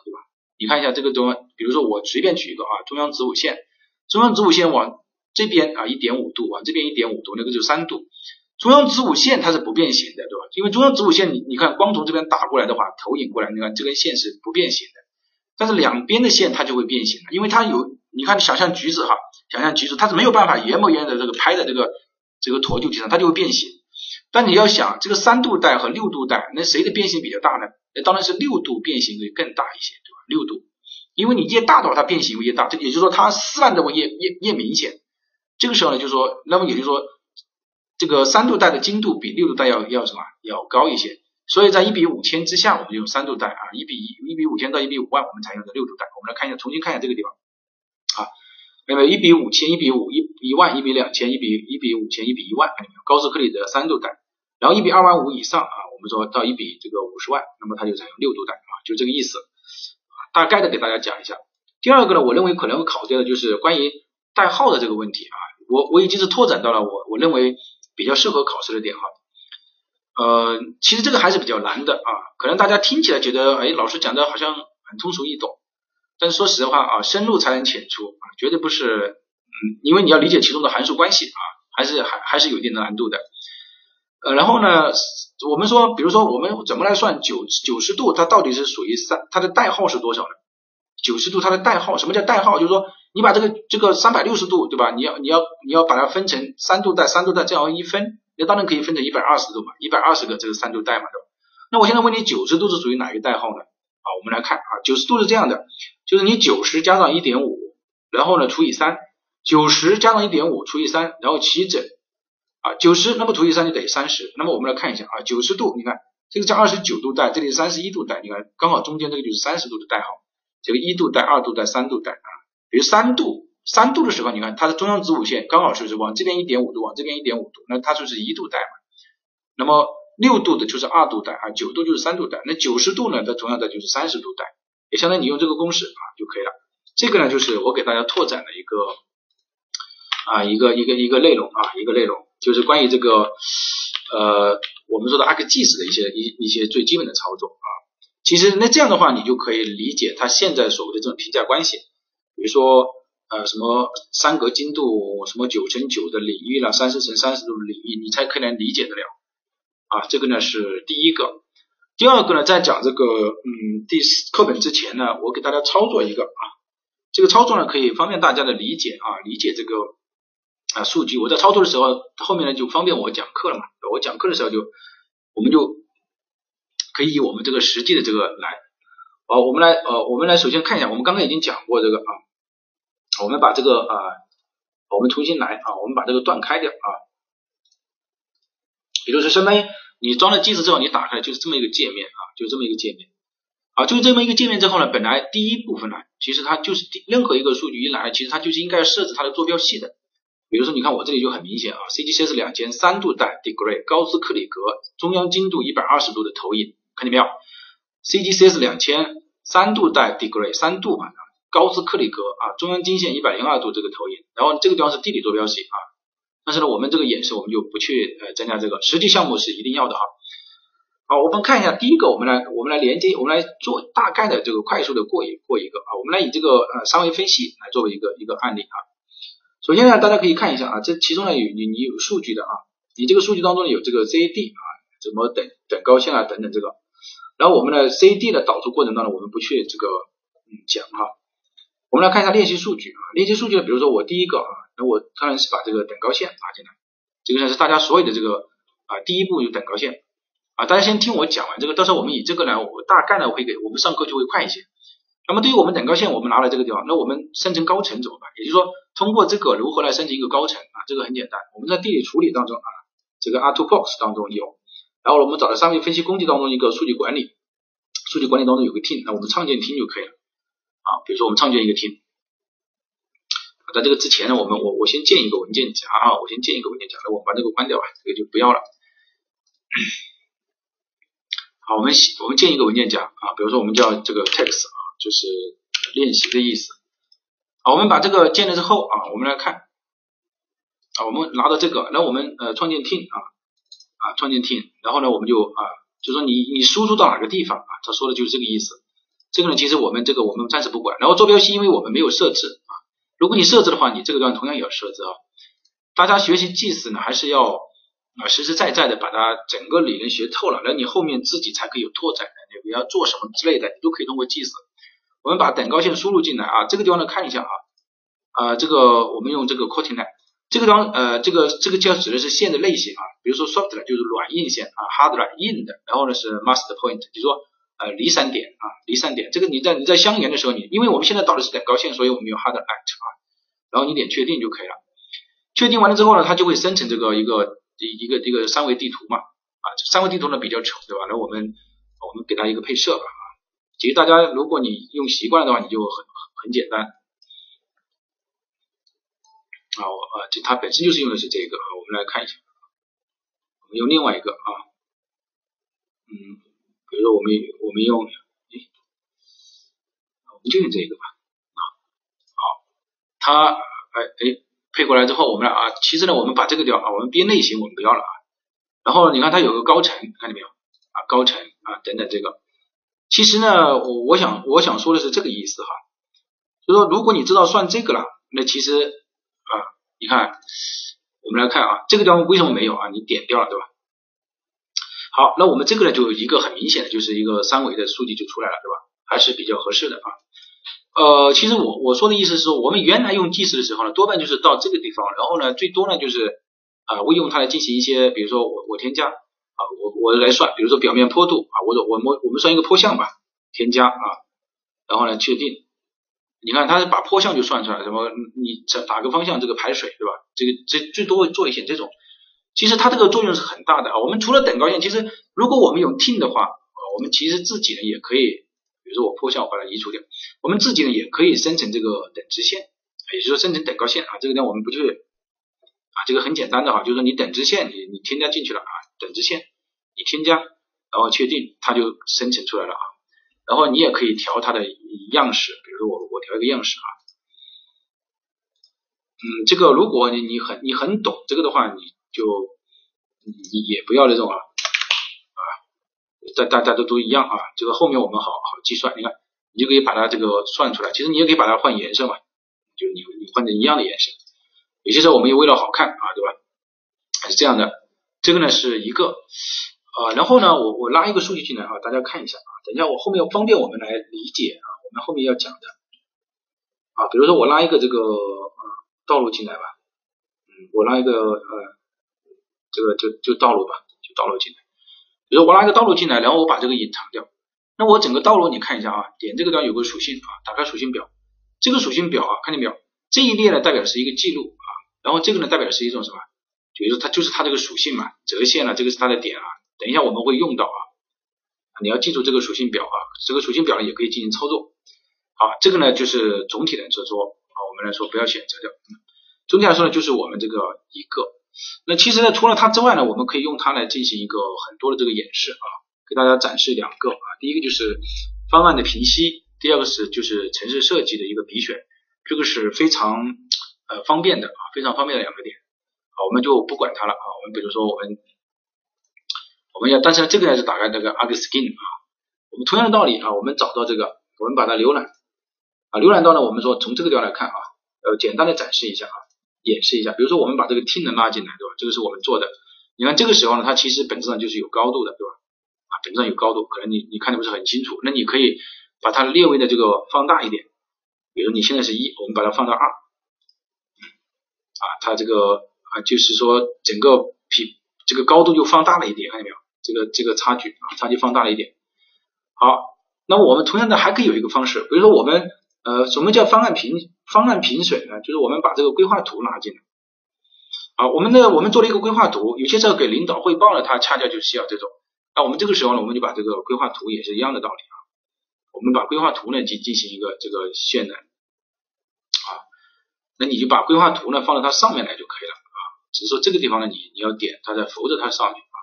你看一下这个中，比如说我随便举一个啊，中央子午线，中央子午线往这边啊一点五度，往这边一点五度，那个就三度。中央子午线它是不变形的，对吧？因为中央子午线你你看光从这边打过来的话，投影过来，你看这根线是不变形的，但是两边的线它就会变形，因为它有，你看想象橘子哈，想象橘子它是没有办法研磨研的这个拍在这个这个椭球体上，它就会变形。但你要想这个三度带和六度带，那谁的变形比较大呢？那当然是六度变形会更大一些，对吧？六度，因为你越大的话，它变形会越大，这也就是说它撕烂的会越越越明显。这个时候呢，就是说，那么也就是说，这个三度带的精度比六度带要要什么要高一些。所以在一比五千之下，我们就用三度带啊；一比一一比五千到一比五万，我们采用的六度带。我们来看一下，重新看一下这个地方啊。那么一比五千、一比五、一一万、一比两千、一比一比五千、一比一万，高斯克里的三度带。然后一比二万五以上啊，我们说到一比这个五十万，那么它就采用六度贷啊，就这个意思。大概的给大家讲一下。第二个呢，我认为可能会考掉的就是关于代号的这个问题啊。我我已经是拓展到了我我认为比较适合考试的点哈。呃，其实这个还是比较难的啊。可能大家听起来觉得，哎，老师讲的好像很通俗易懂，但是说实话啊，深入才能浅出啊，绝对不是嗯，因为你要理解其中的函数关系啊，还是还还是有一定的难度的。呃，然后呢，我们说，比如说我们怎么来算九九十度，它到底是属于三，它的代号是多少呢？九十度它的代号，什么叫代号？就是说你把这个这个三百六十度，对吧？你要你要你要把它分成三度带三度带这样一分，那当然可以分成一百二十度嘛，一百二十个这个三度带嘛，对吧？那我现在问你九十度是属于哪一个代号呢？啊，我们来看啊，九十度是这样的，就是你九十加上一点五，然后呢除以三，九十加上一点五除以三，然后齐整。啊，九十，那么除以三就等于三十。那么我们来看一下啊，九十度，你看这个叫二十九度带，这里是三十一度带，你看刚好中间这个就是三十度的代号。这个一度带、二度带、三度带啊，比如三度，三度的时候，你看它的中央子午线刚好就是往这边一点五度，往这边一点五度，那它就是一度带嘛。那么六度的就是二度带啊，九度就是三度带。那九十度呢，它同样的就是三十度带，也相当于你用这个公式啊就可以了。这个呢，就是我给大家拓展的一个啊一个一个一个内容啊一个内容。就是关于这个呃，我们说的 ArcGIS 的一些一一些最基本的操作啊，其实那这样的话，你就可以理解它现在所谓的这种评价关系，比如说呃什么三格精度，什么九乘九的领域了，三十乘三十度的领域，你才可能理解得了啊。这个呢是第一个，第二个呢，在讲这个嗯第四课本之前呢，我给大家操作一个啊，这个操作呢可以方便大家的理解啊，理解这个。啊，数据我在操作的时候，后面呢就方便我讲课了嘛。我讲课的时候就，我们就可以以我们这个实际的这个来。好，我们来呃，我们来首先看一下，我们刚刚已经讲过这个啊，我们把这个啊，我们重新来啊，我们把这个断开掉啊。比如说，相当于你装了机子之后，你打开就是这么一个界面啊，就这么一个界面啊，就这么一个界面之后呢，本来第一部分呢，其实它就是任何一个数据一来，其实它就是应该设置它的坐标系的。比如说，你看我这里就很明显啊，CGCS 两千三度带 degree 高斯克里格中央精度一百二十度的投影，看见没有？CGCS 两千三度带 degree 三度嘛，高斯克里格啊中央经线一百零二度这个投影，然后这个地方是地理坐标系啊，但是呢，我们这个演示我们就不去呃增加这个，实际项目是一定要的哈。好，我们看一下第一个，我们来我们来连接，我们来做大概的这个快速的过一过一个啊，我们来以这个呃三维分析来作为一个一个案例啊。首先呢，大家可以看一下啊，这其中呢有你你有数据的啊，你这个数据当中有这个 ZAD 啊，怎么等等高线啊等等这个，然后我们的 ZAD 的导出过程当中，我们不去这个嗯讲哈，我们来看一下练习数据啊，练习数据呢，比如说我第一个啊，那我当然是把这个等高线拿进来，这个呢是大家所有的这个啊第一步有等高线。啊，大家先听我讲完这个，到时候我们以这个呢，我大概呢会给我们上课就会快一些，那么对于我们等高线，我们拿了这个地方，那我们生成高层怎么办？也就是说，通过这个如何来生成一个高层啊？这个很简单，我们在地理处理当中啊，这个 R2Box 当中有，然后我们找到商业分析工具当中一个数据管理，数据管理当中有个 team，那我们创建 team 就可以了啊。比如说我们创建一个 team，在这个之前呢，我们我我先建一个文件夹啊，我先建一个文件夹，那我们把这个关掉吧，这个就不要了。好，我们写我们建一个文件夹啊，比如说我们叫这个 text 啊，就是练习的意思。好，我们把这个建了之后啊，我们来看啊，我们拿到这个，那我们呃创建 team 啊啊创建 team，然后呢我们就啊就说你你输出到哪个地方啊，他说的就是这个意思。这个呢其实我们这个我们暂时不管，然后坐标系因为我们没有设置啊，如果你设置的话，你这个段同样也要设置啊。大家学习计时呢还是要。啊，实实在在的把它整个理论学透了，那你后面自己才可以有拓展的。你要做什么之类的，你都可以通过计时。我们把等高线输入进来啊，这个地方呢看一下啊，啊，这个我们用这个 quoting line，这个地方呃，这个这个叫指的是线的类型啊，比如说 soft line 就是软硬线啊，hard line 硬的，然后呢是 master point，就是说呃离散点啊，离散点。这个你在你在相连的时候，你因为我们现在导的是等高线，所以我们用 hard act 啊，然后你点确定就可以了。确定完了之后呢，它就会生成这个一个。一一个一个三维地图嘛，啊，三维地图呢比较丑，对吧？那我们我们给它一个配色吧，啊，其实大家如果你用习惯的话，你就很很简单，啊，我啊，就它本身就是用的是这个啊，我们来看一下，我们用另外一个啊，嗯，比如说我们我们用，哎，我们就用这个吧，啊，好，它哎哎。配过来之后，我们啊，其实呢，我们把这个掉啊，我们编类型我们不要了啊。然后你看它有个高层，看见没有啊？高层啊等等这个，其实呢，我我想我想说的是这个意思哈，就说如果你知道算这个了，那其实啊，你看我们来看啊，这个地方为什么没有啊？你点掉了对吧？好，那我们这个呢，就一个很明显的就是一个三维的数据就出来了对吧？还是比较合适的啊。呃，其实我我说的意思是说，我们原来用计时的时候呢，多半就是到这个地方，然后呢，最多呢就是啊，我用它来进行一些，比如说我我添加啊，我我来算，比如说表面坡度啊，我我我我们算一个坡向吧，添加啊，然后呢确定，你看它是把坡向就算出来，什么你这哪个方向这个排水对吧？这个这最多会做一些这种，其实它这个作用是很大的啊。我们除了等高线，其实如果我们用 t 的话啊，我们其实自己呢也可以。比如说我坡向我把它移除掉，我们自己呢也可以生成这个等值线，也就是说生成等高线啊。这个呢我们不就是啊，这个很简单的哈，就是说你等值线你你添加进去了啊，等值线你添加，然后确定它就生成出来了啊。然后你也可以调它的样式，比如说我我调一个样式啊，嗯，这个如果你你很你很懂这个的话，你就你也不要那种啊啊。大大家都都一样啊，这个后面我们好好计算，你看你就可以把它这个算出来。其实你也可以把它换颜色嘛，就你你换成一样的颜色。有些时候我们也为了好看啊，对吧？还是这样的，这个呢是一个啊，然后呢我我拉一个数据进来啊，大家看一下啊，等一下我后面方便我们来理解啊，我们后面要讲的啊，比如说我拉一个这个呃道路进来吧，嗯，我拉一个呃这个就就道路吧，就道路进来。比如我拉一个道路进来，然后我把这个隐藏掉，那我整个道路你看一下啊，点这个地方有个属性啊，打开属性表，这个属性表啊，看见没有？这一列呢代表是一个记录啊，然后这个呢代表是一种什么？比如说它就是它这个属性嘛，折线了，这个是它的点啊。等一下我们会用到啊，你要记住这个属性表啊，这个属性表呢也可以进行操作。好，这个呢就是总体来说说啊，我们来说不要选择掉。总体来说呢，就是我们这个一个。那其实呢，除了它之外呢，我们可以用它来进行一个很多的这个演示啊，给大家展示两个啊，第一个就是方案的评析，第二个是就是城市设计的一个比选，这个是非常呃方便的啊，非常方便的两个点，好，我们就不管它了啊，我们比如说我们我们要，但是这个呢是打开这个 ArcSkin 啊，我们同样的道理啊，我们找到这个，我们把它浏览啊，浏览到呢，我们说从这个地方来看啊，呃，简单的展示一下啊。演示一下，比如说我们把这个 team 拉进来，对吧？这个是我们做的。你看这个时候呢，它其实本质上就是有高度的，对吧？啊，本质上有高度，可能你你看的不是很清楚。那你可以把它列为的这个放大一点，比如你现在是一，我们把它放到二，啊，它这个啊就是说整个比这个高度就放大了一点，看见没有？这个这个差距啊，差距放大了一点。好，那么我们同样的还可以有一个方式，比如说我们呃什么叫方案评方案评审呢？就是我们把这个规划图拉进来。啊，我们的我们做了一个规划图，有些时候给领导汇报了，他恰恰就需要这种。那我们这个时候呢，我们就把这个规划图也是一样的道理啊。我们把规划图呢进进行一个这个渲染啊，那你就把规划图呢放到它上面来就可以了。只是说这个地方呢，你你要点它在浮着它上面啊。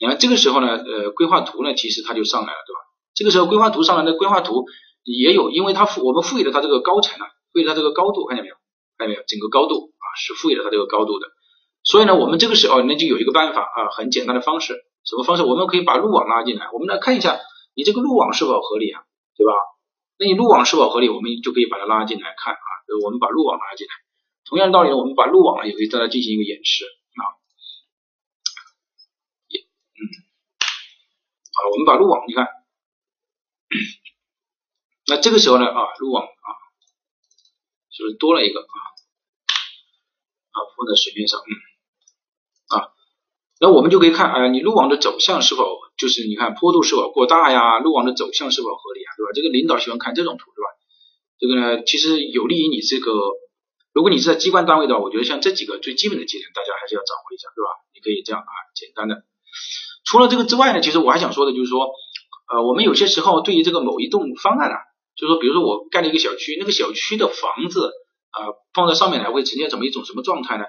你看这个时候呢，呃，规划图呢其实它就上来了，对吧？这个时候规划图上来的规划图也有，因为它赋我们赋予了它这个高层啊，赋予它这个高度，看见没有？看见没有？整个高度啊是赋予了它这个高度的。所以呢，我们这个时候那就有一个办法啊，很简单的方式，什么方式？我们可以把路网拉进来，我们来看一下你这个路网是否合理啊，对吧？那你路网是否合理，我们就可以把它拉进来看啊。我们把路网拉进来，同样道理呢，我们把路网也可以在它进行一个演示啊。嗯，好，我们把路网，你看，那这个时候呢啊，路网啊，是不是多了一个啊？啊，放在水面上，嗯。那我们就可以看啊，你路网的走向是否就是你看坡度是否过大呀？路网的走向是否合理啊？对吧？这个领导喜欢看这种图，对吧？这个呢，其实有利于你这个，如果你是在机关单位的话，我觉得像这几个最基本的技能，大家还是要掌握一下，对吧？你可以这样啊，简单的。除了这个之外呢，其实我还想说的就是说，呃，我们有些时候对于这个某一栋方案啊，就是说，比如说我盖了一个小区，那个小区的房子啊，放在上面来会呈现怎么一种什么状态呢？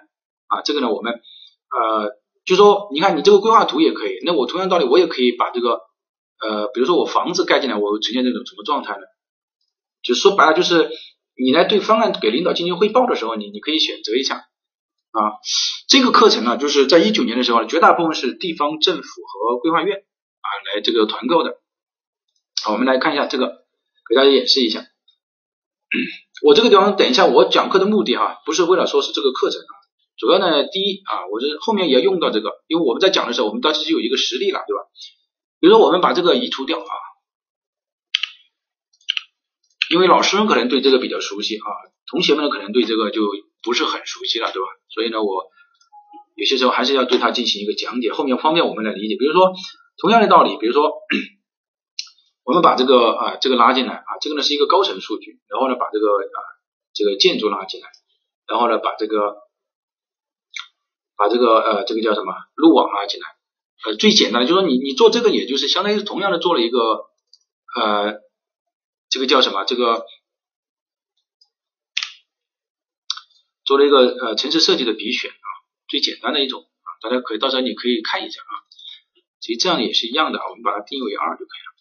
啊，这个呢，我们呃。就说你看你这个规划图也可以，那我同样道理我也可以把这个呃，比如说我房子盖进来，我会呈现这种什么状态呢？就说白了就是你来对方案给领导进行汇报的时候，你你可以选择一下啊。这个课程呢，就是在一九年的时候，绝大部分是地方政府和规划院啊来这个团购的。好，我们来看一下这个，给大家演示一下。我这个地方等一下我讲课的目的哈，不是为了说是这个课程啊。主要呢，第一啊，我是后面也要用到这个，因为我们在讲的时候，我们当时就有一个实例了，对吧？比如说我们把这个移除掉啊，因为老师们可能对这个比较熟悉啊，同学们呢可能对这个就不是很熟悉了，对吧？所以呢，我有些时候还是要对它进行一个讲解，后面方便我们来理解。比如说同样的道理，比如说 我们把这个啊这个拉进来啊，这个呢是一个高层数据，然后呢把这个啊这个建筑拉进来，然后呢把这个。把这个呃，这个叫什么路网拉进来，呃，最简单的就是说你你做这个，也就是相当于同样的做了一个呃，这个叫什么？这个做了一个呃城市设计的比选啊，最简单的一种啊，大家可以到时候你可以看一下啊，其实这样也是一样的啊，我们把它定义为二就可以了。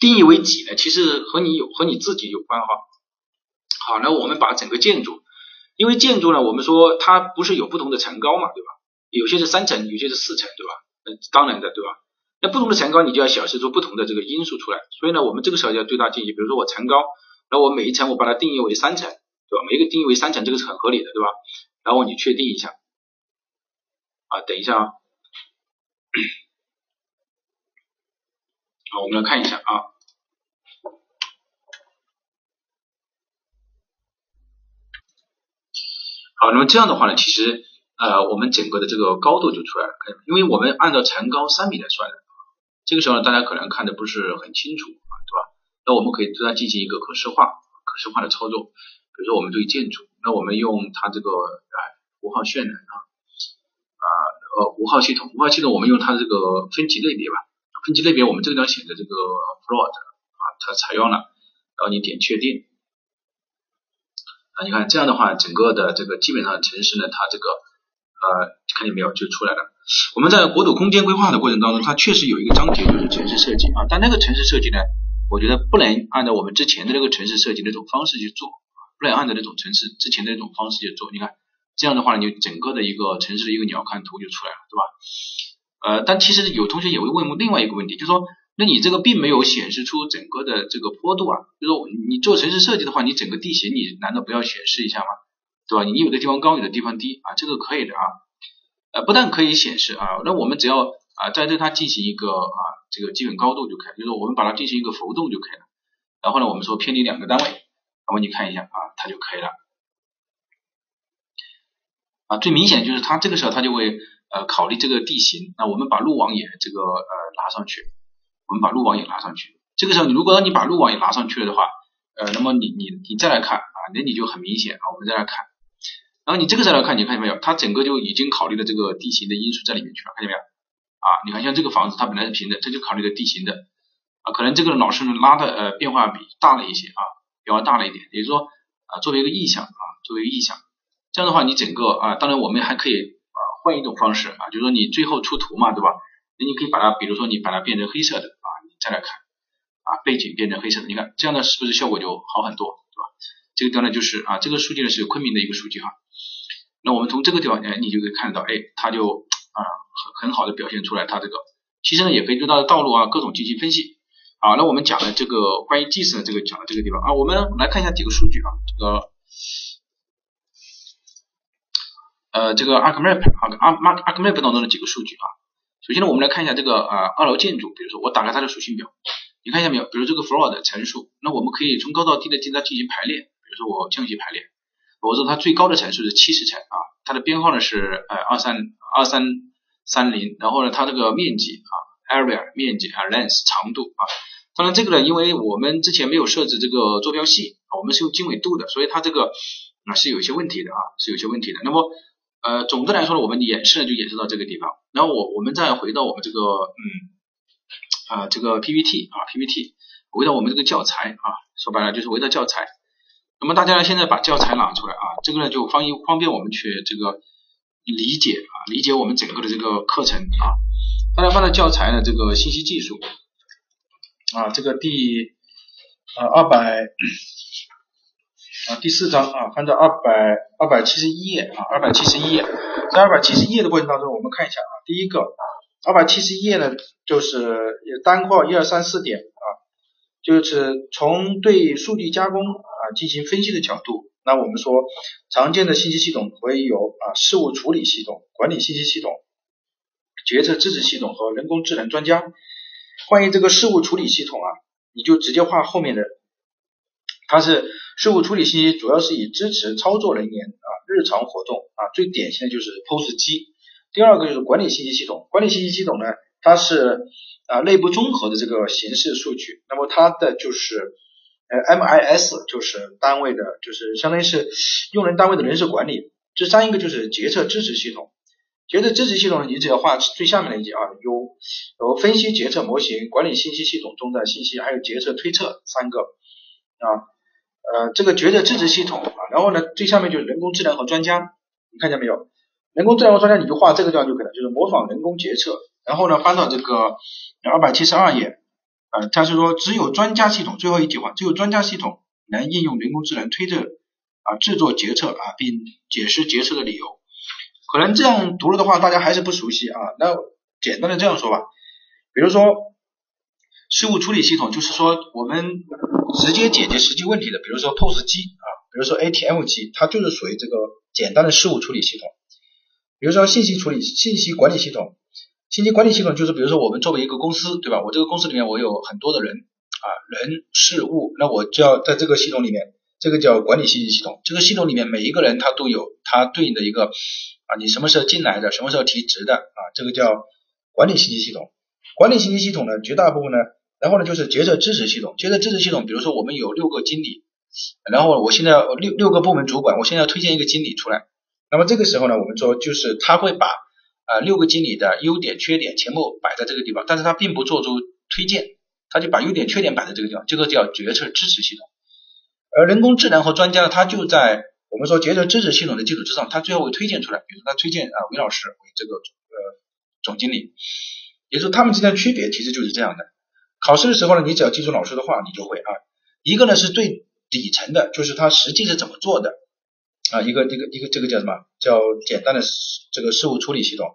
定义为几呢？其实和你有和你自己有关哈。好，那我们把整个建筑。因为建筑呢，我们说它不是有不同的层高嘛，对吧？有些是三层，有些是四层，对吧？嗯，当然的，对吧？那不同的层高，你就要显示出不同的这个因素出来。所以呢，我们这个时候就要对它进行，比如说我层高，那我每一层我把它定义为三层，对吧？每一个定义为三层，这个是很合理的，对吧？然后你确定一下，啊，等一下啊，好，我们来看一下啊。好，那么这样的话呢，其实呃，我们整个的这个高度就出来了，因为我们按照层高三米来算的，这个时候呢，大家可能看的不是很清楚啊，对吧？那我们可以对它进行一个可视化、可视化的操作，比如说我们对建筑，那我们用它这个啊符号渲染啊，啊呃符号系统，符号系统我们用它这个分级类别吧，分级类别我们这个地方选择这个 plot 啊，它采用了，然后你点确定。啊，你看这样的话，整个的这个基本上城市呢，它这个呃看见没有就出来了。我们在国土空间规划的过程当中，它确实有一个章节就是城市设计啊，但那个城市设计呢，我觉得不能按照我们之前的那个城市设计那种方式去做，不能按照那种城市之前的那种方式去做。你看这样的话，你整个的一个城市的一个鸟瞰图就出来了，对吧？呃，但其实有同学也会问另外一个问题，就是说。那你这个并没有显示出整个的这个坡度啊，就是说你做城市设计的话，你整个地形你难道不要显示一下吗？对吧？你有的地方高，有的地方低啊，这个可以的啊，呃，不但可以显示啊，那我们只要啊在对它进行一个啊这个基本高度就可以，就是说我们把它进行一个浮动就可以了。然后呢，我们说偏离两个单位，那么你看一下啊，它就可以了。啊，最明显就是它这个时候它就会呃考虑这个地形，那我们把路网也这个呃拉上去，我们把路网也拉上去。这个时候，你如果让你把路网也拉上去了的话，呃，那么你你你再来看啊，那你就很明显啊，我们再来看，然后你这个再来看，你看见没有？它整个就已经考虑了这个地形的因素在里面去了，看见没有？啊，你看像这个房子它本来是平的，这就考虑了地形的啊，可能这个老师呢拉的呃变化比大了一些啊，变化大了一点，也就是说啊，作为一个意向啊，作为一个意向，这样的话你整个啊，当然我们还可以啊换一种方式啊，就是说你最后出图嘛，对吧？那你可以把它，比如说你把它变成黑色的啊，你再来看。啊，背景变成黑色的，你看这样的是不是效果就好很多，这个地方呢就是啊，这个数据呢是昆明的一个数据哈。那我们从这个地方，哎，你就可以看到，哎，它就啊很很好的表现出来它这个，其实呢也可以对它的道路啊各种进行分析。好，那我们讲的这个关于 GIS 的这个讲的这个地方啊，我们来看一下几个数据啊，这个呃这个 ArcMap 啊 Arc ArcMap 当中的几个数据啊。首先呢，我们来看一下这个啊二楼建筑，比如说我打开它的属性表。你看一下没有？比如这个 floor 的层数，那我们可以从高到低的对它进行排列。比如说我降级排列，我说它最高的层数是七十层啊，它的编号呢是呃二三二三三零，然后呢它这个面积啊 area 面积啊 length 长度啊，当然这个呢，因为我们之前没有设置这个坐标系，我们是用经纬度的，所以它这个啊是有些问题的啊，是有些问题的。那么呃总的来说呢，我们演示呢就演示到这个地方，然后我我们再回到我们这个嗯。啊，这个 PPT 啊，PPT 围绕我们这个教材啊，说白了就是围绕教材。那么大家，现在把教材拿出来啊，这个呢就方方便我们去这个理解啊，理解我们整个的这个课程啊。大家放在教材呢，这个信息技术啊，这个第啊二百啊第四章啊，翻到二百二百七十一页啊，二百七十一页，在二百七十一页的过程当中，我们看一下啊，第一个。二百七十一页呢，就是单括一二三四点啊，就是从对数据加工啊进行分析的角度，那我们说常见的信息系统会有啊事务处理系统、管理信息系统、决策支持系统和人工智能专家。关于这个事务处理系统啊，你就直接画后面的，它是事务处理信息主要是以支持操作人员啊日常活动啊，最典型的就是 POS 机。第二个就是管理信息系统，管理信息系统呢，它是啊内部综合的这个形式数据，那么它的就是呃 MIS 就是单位的，就是相当于是用人单位的人事管理。第三一个就是决策支持系统，决策支持系统你只要画最下面的一节啊，有有分析决策模型、管理信息系统中的信息，还有决策推测三个啊呃这个决策支持系统啊，然后呢最下面就是人工智能和专家，你看见没有？人工智能和专家你就画这个地方就可以了，就是模仿人工决策。然后呢，翻到这个二百七十二页，呃，它是说只有专家系统最后一句话，只有专家系统能应用人工智能推测啊制作决策啊，并解释决策的理由。可能这样读了的话，大家还是不熟悉啊。那简单的这样说吧，比如说事务处理系统，就是说我们直接解决实际问题的，比如说 POS 机啊，比如说 ATM 机，它就是属于这个简单的事务处理系统。比如说信息处理、信息管理系统，信息管理系统就是比如说我们作为一个公司，对吧？我这个公司里面我有很多的人啊，人事物，那我就要在这个系统里面，这个叫管理信息系统。这个系统里面每一个人他都有他对应的一个啊，你什么时候进来的，什么时候提职的啊，这个叫管理信息系统。管理信息系统呢，绝大部分呢，然后呢就是决策支持系统。决策支持系统，比如说我们有六个经理，然后我现在六六个部门主管，我现在要推荐一个经理出来。那么这个时候呢，我们说就是他会把啊六个经理的优点、缺点全部摆在这个地方，但是他并不做出推荐，他就把优点、缺点摆在这个地方，这个叫决策支持系统。而人工智能和专家呢，他就在我们说决策支持系统的基础之上，他最后会推荐出来，比如说他推荐啊韦老师为这个呃总经理，也就是他们之间的区别其实就是这样的。考试的时候呢，你只要记住老师的话，你就会啊，一个呢是最底层的，就是他实际是怎么做的。啊，一个一个一个这个叫什么？叫简单的这个事务处理系统。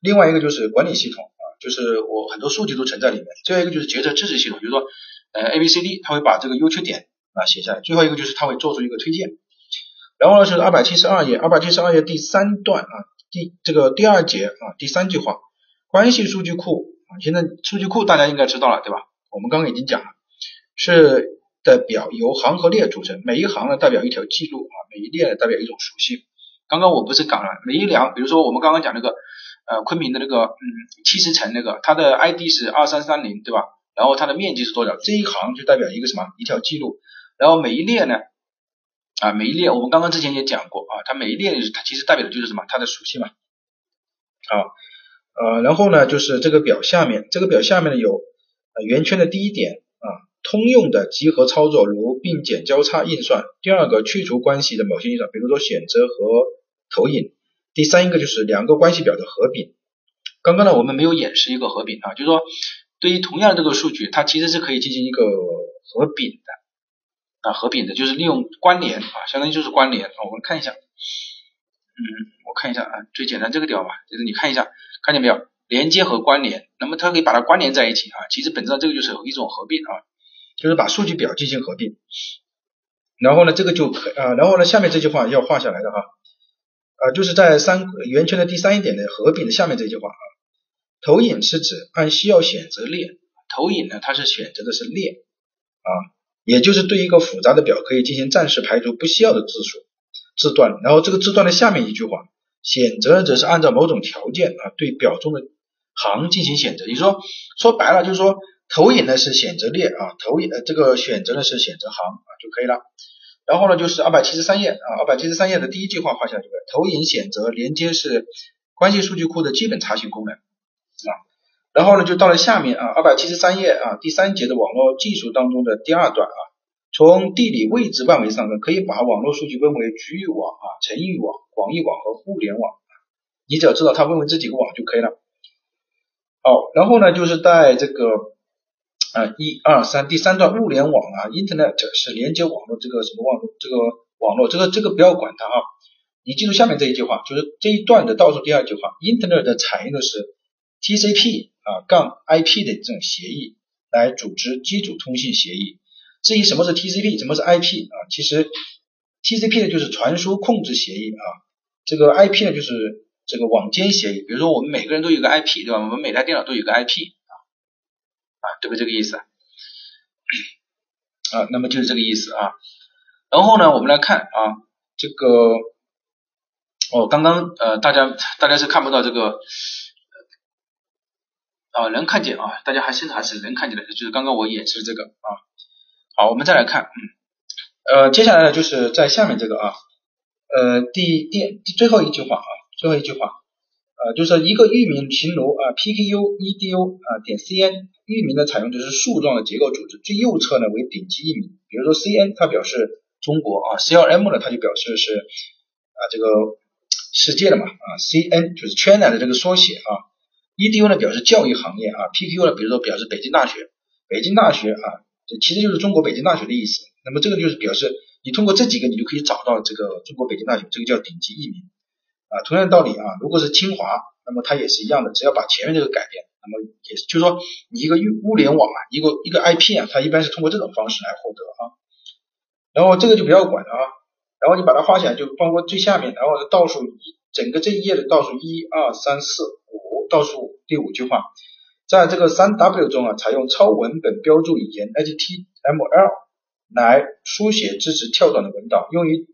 另外一个就是管理系统啊，就是我很多数据都存在里面。最后一个就是决策支持系统，比如说呃 A B C D，它会把这个优缺点啊写下来。最后一个就是它会做出一个推荐。然后呢是二百七十二页，二百七十二页第三段啊，第这个第二节啊第三句话，关系数据库啊，现在数据库大家应该知道了对吧？我们刚刚已经讲了，是。的表由行和列组成，每一行呢代表一条记录啊，每一列代表一种属性。刚刚我不是讲了每一行，比如说我们刚刚讲那个呃昆明的那个嗯七十层那个，它的 ID 是二三三零，对吧？然后它的面积是多少？这一行就代表一个什么？一条记录。然后每一列呢，啊每一列我们刚刚之前也讲过啊，它每一列它其实代表的就是什么？它的属性嘛。好，呃，然后呢就是这个表下面，这个表下面呢有圆圈的第一点，通用的集合操作，如并减交叉运算。第二个去除关系的某些运算，比如说选择和投影。第三一个就是两个关系表的合并。刚刚呢我们没有演示一个合并啊，就是说。对于同样的这个数据，它其实是可以进行一个合并的啊，合并的就是利用关联啊，相当于就是关联啊。我们看一下，嗯，我看一下啊，最简单这个表嘛，就是你看一下，看见没有？连接和关联，那么它可以把它关联在一起啊。其实本质上这个就是有一种合并啊，就是把数据表进行合并。然后呢，这个就可啊，然后呢，下面这句话要画下来的哈，啊，就是在三圆圈的第三一点的合并的下面这句话啊。投影是指按需要选择列，投影呢，它是选择的是列啊，也就是对一个复杂的表可以进行暂时排除不需要的字数字段，然后这个字段的下面一句话，选择则是按照某种条件啊对表中的行进行选择。你说说白了就是说投影呢是选择列啊，投影呃这个选择呢是选择行啊就可以了。然后呢就是二百七十三页啊，二百七十三页的第一句话画下这个投影选择连接是关系数据库的基本查询功能。啊，然后呢，就到了下面啊，二百七十三页啊，第三节的网络技术当中的第二段啊，从地理位置范围上呢，可以把网络数据分为局域网啊、城域网、广域网和物联网，你只要知道它分为这几个网就可以了。好，然后呢，就是在这个啊一二三第三段物联网啊，Internet 是连接网络这个什么网络这个网络这个这个不要管它啊，你记住下面这一句话，就是这一段的倒数第二句话，Internet 采用的是。TCP 啊杠 IP 的这种协议来组织基础通信协议。至于什么是 TCP，什么是 IP 啊？其实 TCP 呢就是传输控制协议啊，这个 IP 呢就是这个网间协议。比如说我们每个人都有个 IP 对吧？我们每台电脑都有个 IP，对不对？这个意思啊？那么就是这个意思啊。然后呢，我们来看啊，这个哦，刚刚呃，大家大家是看不到这个。啊，能看见啊，大家还是还是能看见的，就是刚刚我演示这个啊。好，我们再来看，呃，接下来呢，就是在下面这个啊，呃，第第最后一句话啊，最后一句话，呃，就是一个域名形如啊，pku edu 啊点 cn，域名呢采用的是树状的结构组织，最右侧呢为顶级域名，比如说 cn 它表示中国啊，clm 呢它就表示是啊这个世界的嘛啊，cn 就是 China 的这个缩写啊。edu 呢表示教育行业啊，P K U 呢比如说表示北京大学，北京大学啊，这其实就是中国北京大学的意思。那么这个就是表示你通过这几个你就可以找到这个中国北京大学，这个叫顶级域名同样的道理啊，如果是清华，那么它也是一样的，只要把前面这个改变，那么也是就是说你一个物联网啊，一个一个 IP 啊，它一般是通过这种方式来获得啊。然后这个就不要管了啊，然后你把它画起来，就包括最下面，然后倒数一整个这一页的倒数一二三四五。倒数第五句话，在这个三 W 中啊，采用超文本标注语言 HTML 来书写支持跳转的文档，用于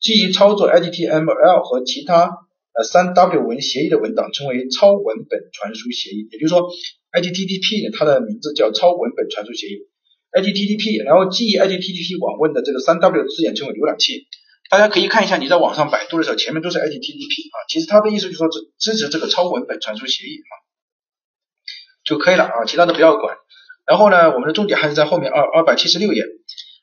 基于操作 HTML 和其他呃三 W 文协议的文档，称为超文本传输协议。也就是说，HTTP，它的名字叫超文本传输协议。HTTP，然后基于 HTTP 网问的这个三 W 字眼称为浏览器。大家可以看一下，你在网上百度的时候，前面都是 HTTP 啊，其实它的意思就是说支支持这个超文本传输协议啊就可以了啊，其他的不要管。然后呢，我们的重点还是在后面二二百七十六页，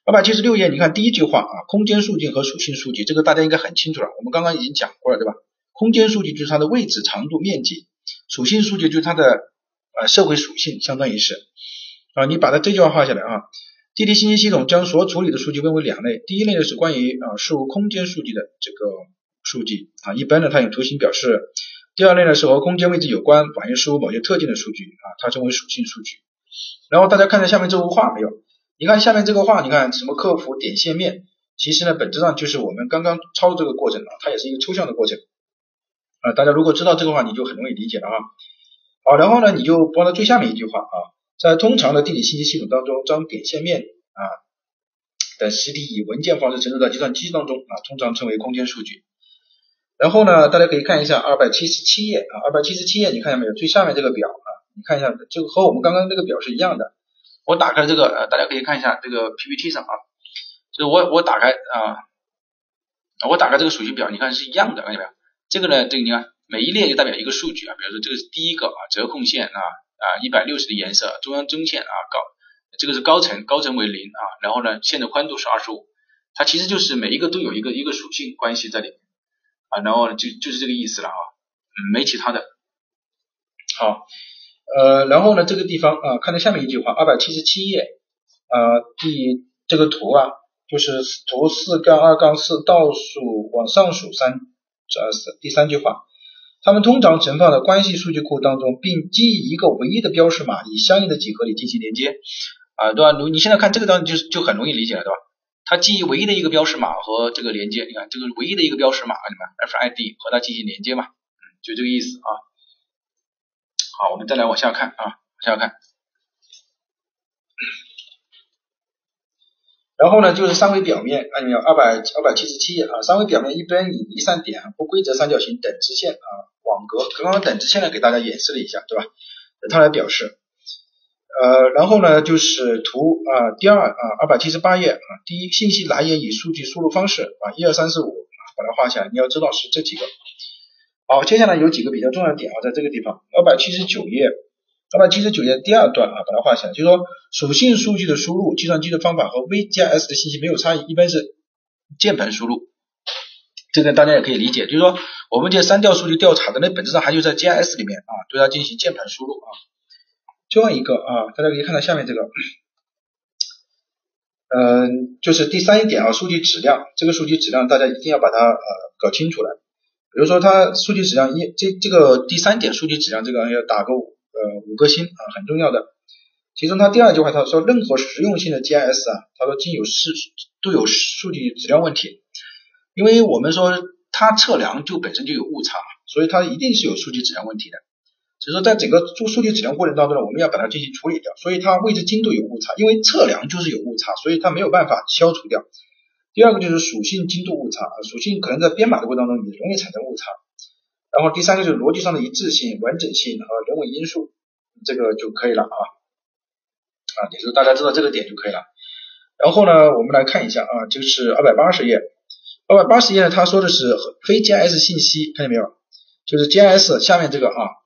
二百七十六页，你看第一句话啊，空间数据和属性数据，这个大家应该很清楚了，我们刚刚已经讲过了，对吧？空间数据就是它的位置、长度、面积，属性数据就是它的呃社会属性，相当于是啊，你把它这句话画下来啊。地理信息系统将所处理的数据分为两类，第一类呢是关于啊事物空间数据的这个数据啊，一般呢它用图形表示；第二类呢是和空间位置有关，反映事物某些特定的数据啊，它称为属性数据。然后大家看到下面这幅画没有？你看下面这个话，你看什么客服点线面，其实呢本质上就是我们刚刚抄这个过程啊，它也是一个抽象的过程啊。大家如果知道这个话，你就很容易理解了啊。好，然后呢你就播到最下面一句话啊。在通常的地理信息系统当中，将点线面啊的实体以文件方式存储到计算机当中啊，通常称为空间数据。然后呢，大家可以看一下二百七十七页啊，二百七十七页你看见没有？最下面这个表啊，你看一下，这个和我们刚刚这个表是一样的。我打开这个呃，大家可以看一下这个 PPT 上啊，就是我我打开啊，我打开这个属性表，你看是一样的，看见没有？这个呢，这个你看每一列就代表一个数据啊，比如说这个是第一个啊，折控线啊啊一百六十的颜色，中央中线啊高，这个是高层，高层为零啊，然后呢线的宽度是二十五，它其实就是每一个都有一个一个属性关系在里面。啊，然后就就是这个意思了啊，没其他的。好，呃，然后呢，这个地方啊，看到下面一句话，二百七十七页啊，第这个图啊，就是图四杠二杠四倒数往上数三，这是第三句话，它们通常存放的关系数据库当中，并基于一个唯一的标识码，以相应的几何里进行连接啊，对吧？你你现在看这个当中就就很容易理解了，对吧？它基于唯一的一个标识码和这个连接，你看这个唯一的一个标识码，你看 FID 和它进行连接嘛，就这个意思啊。好，我们再来往下看啊，往下看。然后呢，就是三维表面，按照二百二百七十七页啊，三维表面一般以离散点、不规则三角形、等直线啊、网格，刚刚等直线呢给大家演示了一下，对吧？它来表示。呃，然后呢，就是图啊，第二啊，二百七十八页啊，第一信息来源与数据输入方式啊，一二三四五啊，把它画下来，你要知道是这几个。好，接下来有几个比较重要的点啊，在这个地方，二百七十九页，二百七十九页第二段啊，把它画下来，就是说属性数据的输入，计算机的方法和 VGS 的信息没有差异，一般是键盘输入。这个大家也可以理解，就是说我们这删掉数据调查的，那本质上还就在 GIS 里面啊，对它进行键盘输入啊。最后一个啊，大家可以看到下面这个，嗯，就是第三一点啊，数据质量，这个数据质量大家一定要把它呃搞清楚了。比如说它数据质量一，这这个第三点数据质量这个要打个呃五颗星啊，很重要的。其中它第二句话他说，任何实用性的 GIS 啊，他说均有是都有数据质量问题，因为我们说它测量就本身就有误差，所以它一定是有数据质量问题的。所以说，在整个做数据质量过程当中呢，我们要把它进行处理掉。所以它位置精度有误差，因为测量就是有误差，所以它没有办法消除掉。第二个就是属性精度误差，属性可能在编码的过程当中也容易产生误差。然后第三个就是逻辑上的一致性、完整性和人为因素，这个就可以了啊啊，也就大家知道这个点就可以了。然后呢，我们来看一下啊，就是二百八十页，二百八十页呢，他说的是非 GIS 信息，看见没有？就是 GIS 下面这个啊。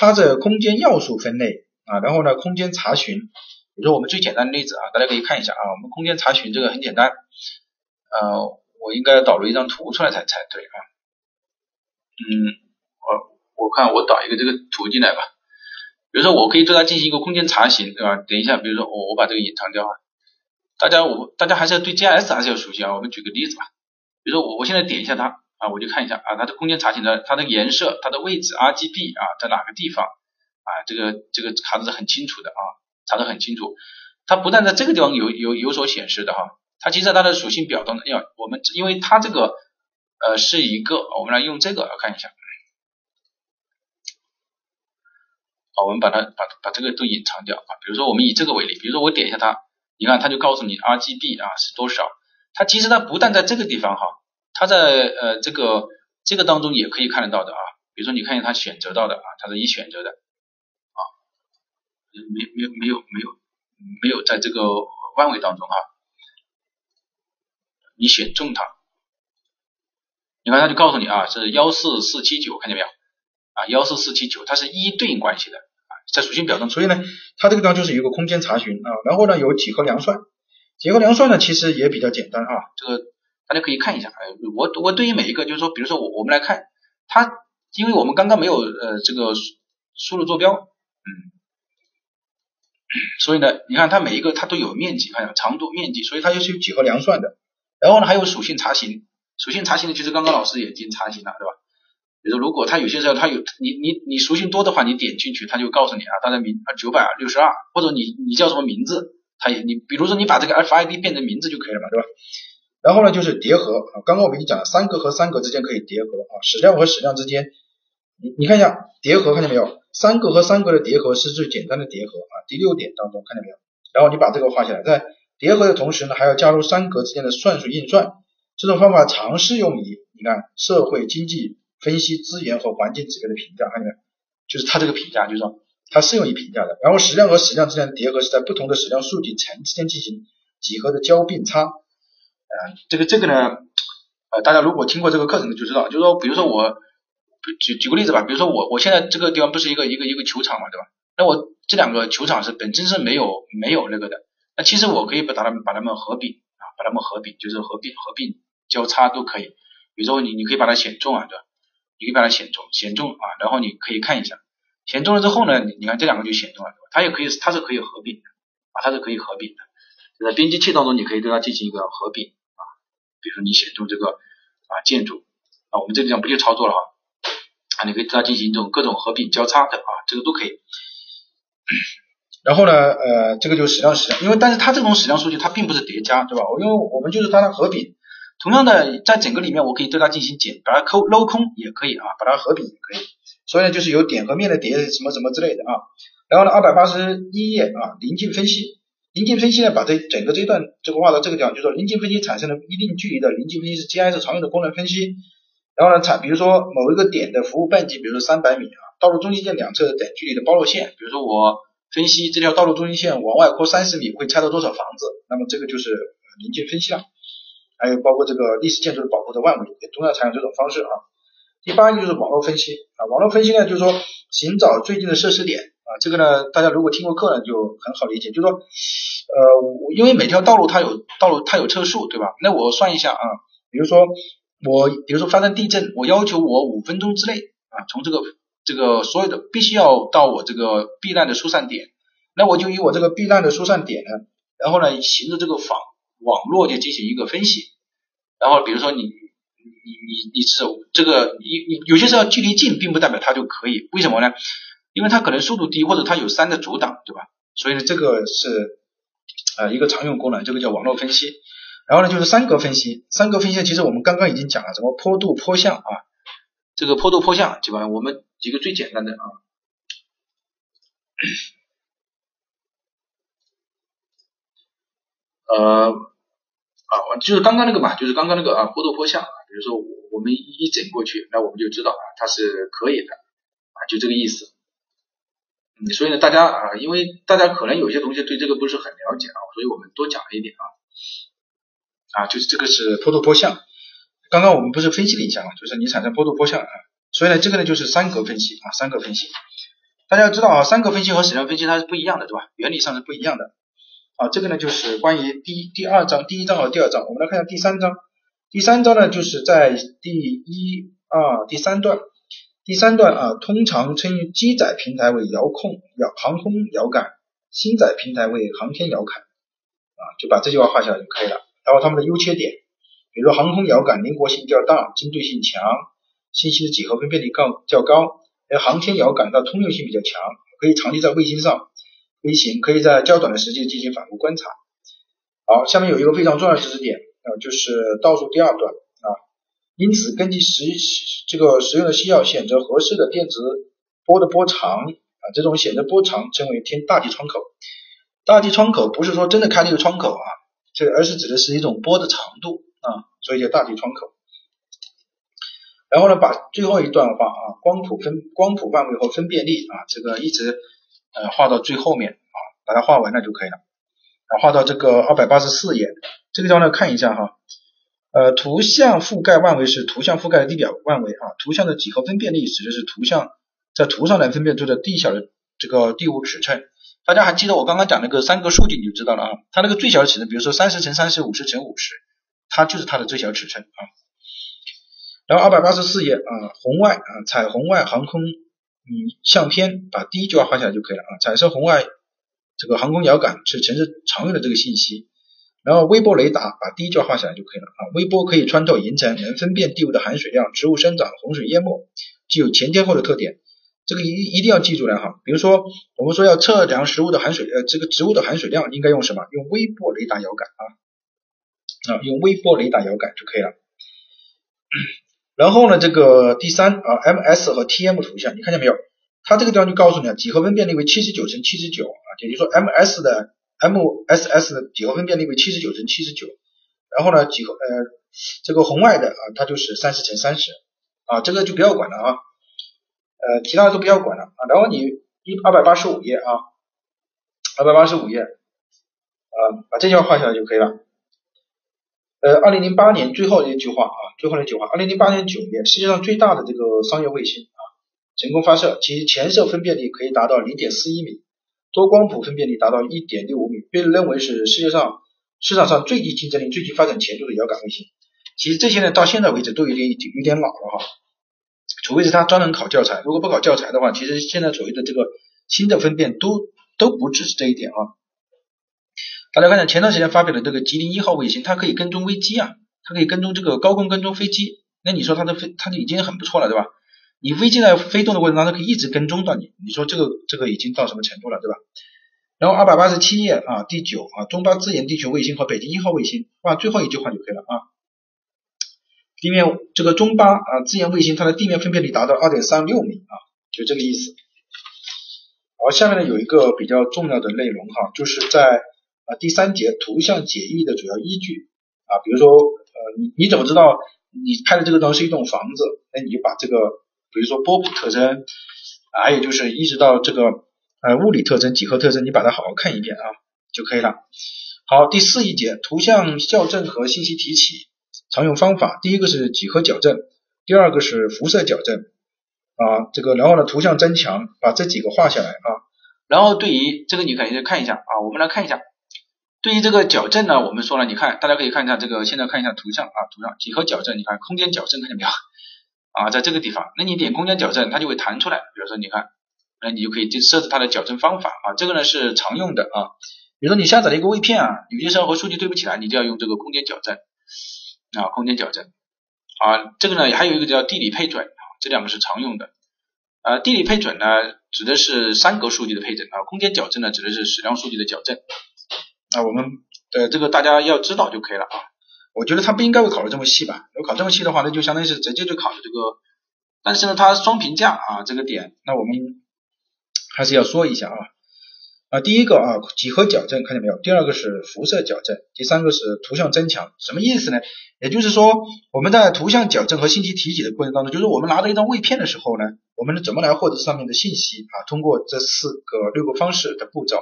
它的空间要素分类啊，然后呢，空间查询，比如说我们最简单的例子啊，大家可以看一下啊，我们空间查询这个很简单，呃，我应该导入一张图出来才才对啊，嗯，我我看我导一个这个图进来吧，比如说我可以对它进行一个空间查询，对吧？等一下，比如说我我把这个隐藏掉啊，大家我大家还是要对 GIS 还是要熟悉啊，我们举个例子吧，比如说我我现在点一下它。啊，我就看一下啊，它的空间查询的它的颜色、它的位置、RGB 啊，在哪个地方啊？这个这个查的是很清楚的啊，查的很清楚。它不但在这个地方有有有所显示的哈，它其实它的属性表当中要我们，因为它这个呃是一个，我们来用这个看一下。好，我们把它把把这个都隐藏掉啊。比如说我们以这个为例，比如说我点一下它，你看它就告诉你 RGB 啊是多少。它其实它不但在这个地方哈。它在呃这个这个当中也可以看得到的啊，比如说你看见它选择到的啊，它是已选择的啊，没没有没有没有没有在这个范围当中哈，你选中它，你看它就告诉你啊是幺四四七九，看见没有？啊幺四四七九，它是一对应关系的啊，在属性表中，所以呢它这个地方就是有个空间查询啊，然后呢有几何量算，几何量算呢其实也比较简单啊，这个。大家可以看一下，我我对于每一个，就是说，比如说我我们来看它，因为我们刚刚没有呃这个输入坐标，嗯，所以呢，你看它每一个它都有面积，还有长度、面积，所以它就是有几何量算的。然后呢，还有属性查询，属性查询呢，其实刚刚老师也已经查询了，对吧？比如说，如果他有些时候他有你你你属性多的话，你点进去，他就告诉你啊，他的名啊九百六十二，或者你你叫什么名字，他也你比如说你把这个 FID 变成名字就可以了嘛，对吧？然后呢，就是叠合啊，刚刚我们已经讲了，三格和三格之间可以叠合啊，矢量和矢量之间，你你看一下叠合看见没有？三格和三格的叠合是最简单的叠合啊，第六点当中看见没有？然后你把这个画下来，在叠合的同时呢，还要加入三格之间的算术运算，这种方法常适用于你看社会经济分析资源和环境指标的评价，看见没有？就是它这个评价，就是说它适用于评价的。然后矢量和矢量之间的叠合是在不同的矢量数据层之间进行几何的交并差。呃，这个这个呢，呃，大家如果听过这个课程的就知道，就是说，比如说我举举个例子吧，比如说我我现在这个地方不是一个一个一个球场嘛，对吧？那我这两个球场是本身是没有没有那个的，那其实我可以把它们把它们合并啊，把它们合并，就是合并合并交叉都可以。比如说你你可以把它选中啊，对吧？你可以把它选中，选中啊，然后你可以看一下，选中了之后呢，你你看这两个就选中了，它也可以它是可以合并的啊，它是可以合并的，在编辑器当中你可以对它进行一个合并啊，比如说你选中这个啊建筑啊，我们这个地方不就操作了哈啊，你可以对它进行这种各种合并交叉的啊，这个都可以。然后呢，呃，这个就是矢量矢量，因为但是它这种矢量数据它并不是叠加，对吧？因为我们就是它合并。同样的，在整个里面，我可以对它进行减，把它抠镂空也可以啊，把它合并也可以。所以呢，就是有点和面的叠什么什么之类的啊。然后呢，二百八十一页啊，临近分析，临近分析呢，把这整个这一段这个画到这个地方，就说临近分析产生了一定距离的临近分析是 GIS 常用的功能分析。然后呢，产比如说某一个点的服务半径，比如说三百米啊，道路中心线两侧等距离的包络线，比如说我分析这条道路中心线往外扩三十米会拆到多少房子，那么这个就是临近分析了。还有包括这个历史建筑的保护的万维，也同样采用这种方式啊。第八个就是网络分析啊，网络分析呢就是说寻找最近的设施点啊，这个呢大家如果听过课呢就很好理解，就是说呃，因为每条道路它有道路它有车速对吧？那我算一下啊，比如说我比如说发生地震，我要求我五分钟之内啊，从这个这个所有的必须要到我这个避难的疏散点，那我就以我这个避难的疏散点呢，然后呢行着这个访。网络就进行一个分析，然后比如说你你你你是这个你你有些时候距离近并不代表它就可以，为什么呢？因为它可能速度低或者它有山的阻挡，对吧？所以呢这个是呃一个常用功能，这个叫网络分析。然后呢就是三格分析，三格分析其实我们刚刚已经讲了什么坡度坡向啊，这个坡度坡向基本上我们几个最简单的啊。呃啊，就是刚刚那个嘛，就是刚刚那个啊，坡度坡向，比如说我我们一整过去，那我们就知道啊，它是可以的啊，就这个意思。嗯，所以呢，大家啊，因为大家可能有些同学对这个不是很了解啊，所以我们多讲了一点啊。啊，就是这个是坡度坡向，刚刚我们不是分析了一下嘛，就是你产生波动波向啊，所以呢，这个呢就是三格分析啊，三格分析。大家要知道啊，三格分析和矢量分析它是不一样的，对吧？原理上是不一样的。啊，这个呢就是关于第第二章、第一章和第二章，我们来看一下第三章。第三章呢就是在第一、二、第三段。第三段啊，通常称机载平台为遥控遥航空遥感，星载平台为航天遥感。啊，就把这句话画下来就可以了。然后它们的优缺点，比如航空遥感灵活性较大，针对性强，信息的几何分辨率高较高。而航天遥感它通用性比较强，可以长期在卫星上。飞行可以在较短的时间进行反复观察。好，下面有一个非常重要的知识点啊，就是倒数第二段啊。因此，根据实这个使用的需要，选择合适的电磁波的波长啊，这种选择波长称为天大气窗口。大气窗口不是说真的开了一个窗口啊，这而是指的是一种波的长度啊，所以叫大气窗口。然后呢，把最后一段话啊，光谱分光谱范围和分辨率啊，这个一直。呃，画到最后面啊，把它画完了就可以了。啊，画到这个二百八十四页，这个地方呢看一下哈。呃，图像覆盖范围是图像覆盖的地表范围啊，图像的几何分辨率指的是图像在图上能分辨出的地小的这个地物尺寸。大家还记得我刚刚讲那个三个数据你就知道了啊，它那个最小的尺寸，比如说三十乘三十，五十乘五十，它就是它的最小尺寸啊。然后二百八十四页啊，红外啊，彩虹外航空。嗯，相片把第一句话画下来就可以了啊。彩色红外这个航空遥感是城市常用的这个信息。然后微波雷达把第一句话画下来就可以了啊。微波可以穿透云层，能分辨地物的含水量、植物生长、洪水淹没，具有前天后的特点。这个一一定要记住了哈。比如说我们说要测量食物的含水呃这个植物的含水量，应该用什么？用微波雷达遥感啊啊，用微波雷达遥感就可以了。然后呢，这个第三啊，MS 和 TM 图像，你看见没有？它这个地方就告诉你啊，几何分辨率为七十九乘七十九啊，也就是说 MS 的 MSS 的几何分辨率为七十九乘七十九。然后呢，几何呃这个红外的啊，它就是三十乘三十啊，这个就不要管了啊，呃，其他的都不要管了啊。然后你一二百八十五页啊，二百八十五页啊，把这句话画下来就可以了。呃，二零零八年最后的一句话啊，最后的一句话，二零零八年九月，世界上最大的这个商业卫星啊，成功发射，其前射分辨率可以达到零点四一米，多光谱分辨率达到一点六五米，被认为是世界上市场上最具竞争力、最具发展前途的遥感卫星。其实这些呢，到现在为止都有点有点老了哈，除非是他专门考教材，如果不考教材的话，其实现在所谓的这个新的分辨都都不只是这一点啊。大家看看前段时间发表的这个吉林一号卫星，它可以跟踪微机啊，它可以跟踪这个高空跟踪飞机。那你说它的飞，它就已经很不错了，对吧？你飞机在飞动的过程当中可以一直跟踪到你，你说这个这个已经到什么程度了，对吧？然后二百八十七页啊，第九啊，中巴自研地球卫星和北京一号卫星，画最后一句话就可以了啊。地面这个中巴啊自研卫星，它的地面分辨率达到二点三六米啊，就这个意思。好，下面呢有一个比较重要的内容哈，就是在。啊，第三节图像解译的主要依据啊，比如说呃，你你怎么知道你拍的这个东西是一栋房子？那你就把这个，比如说波谱特征，还有就是一直到这个呃物理特征、几何特征，你把它好好看一遍啊就可以了。好，第四一节图像校正和信息提取常用方法，第一个是几何矫正，第二个是辐射矫正啊，这个然后呢图像增强，把这几个画下来啊，然后对于这个你可以看一下啊，我们来看一下。对于这个矫正呢，我们说了，你看，大家可以看一下这个，现在看一下图像啊，图像几何矫正，你看空间矫正看见没有啊？在这个地方，那你点空间矫正，它就会弹出来。比如说，你看，那你就可以就设置它的矫正方法啊，这个呢是常用的啊。比如说你下载了一个位片啊，有些时候和数据对不起来，你就要用这个空间矫正啊，空间矫正啊。这个呢还有一个叫地理配准啊，这两个是常用的。呃，地理配准呢指的是三格数据的配准啊，空间矫正呢指的是矢量数据的矫正。啊，我们呃这个大家要知道就可以了啊。我觉得他不应该会考的这么细吧？如果考这么细的话，那就相当于是直接就考的这个。但是呢，它双评价啊这个点，那我们还是要说一下啊。啊，第一个啊几何矫正看见没有？第二个是辐射矫正，第三个是图像增强。什么意思呢？也就是说我们在图像矫正和信息提取的过程当中，就是我们拿到一张位片的时候呢，我们怎么来获得上面的信息啊？通过这四个六个方式的步骤。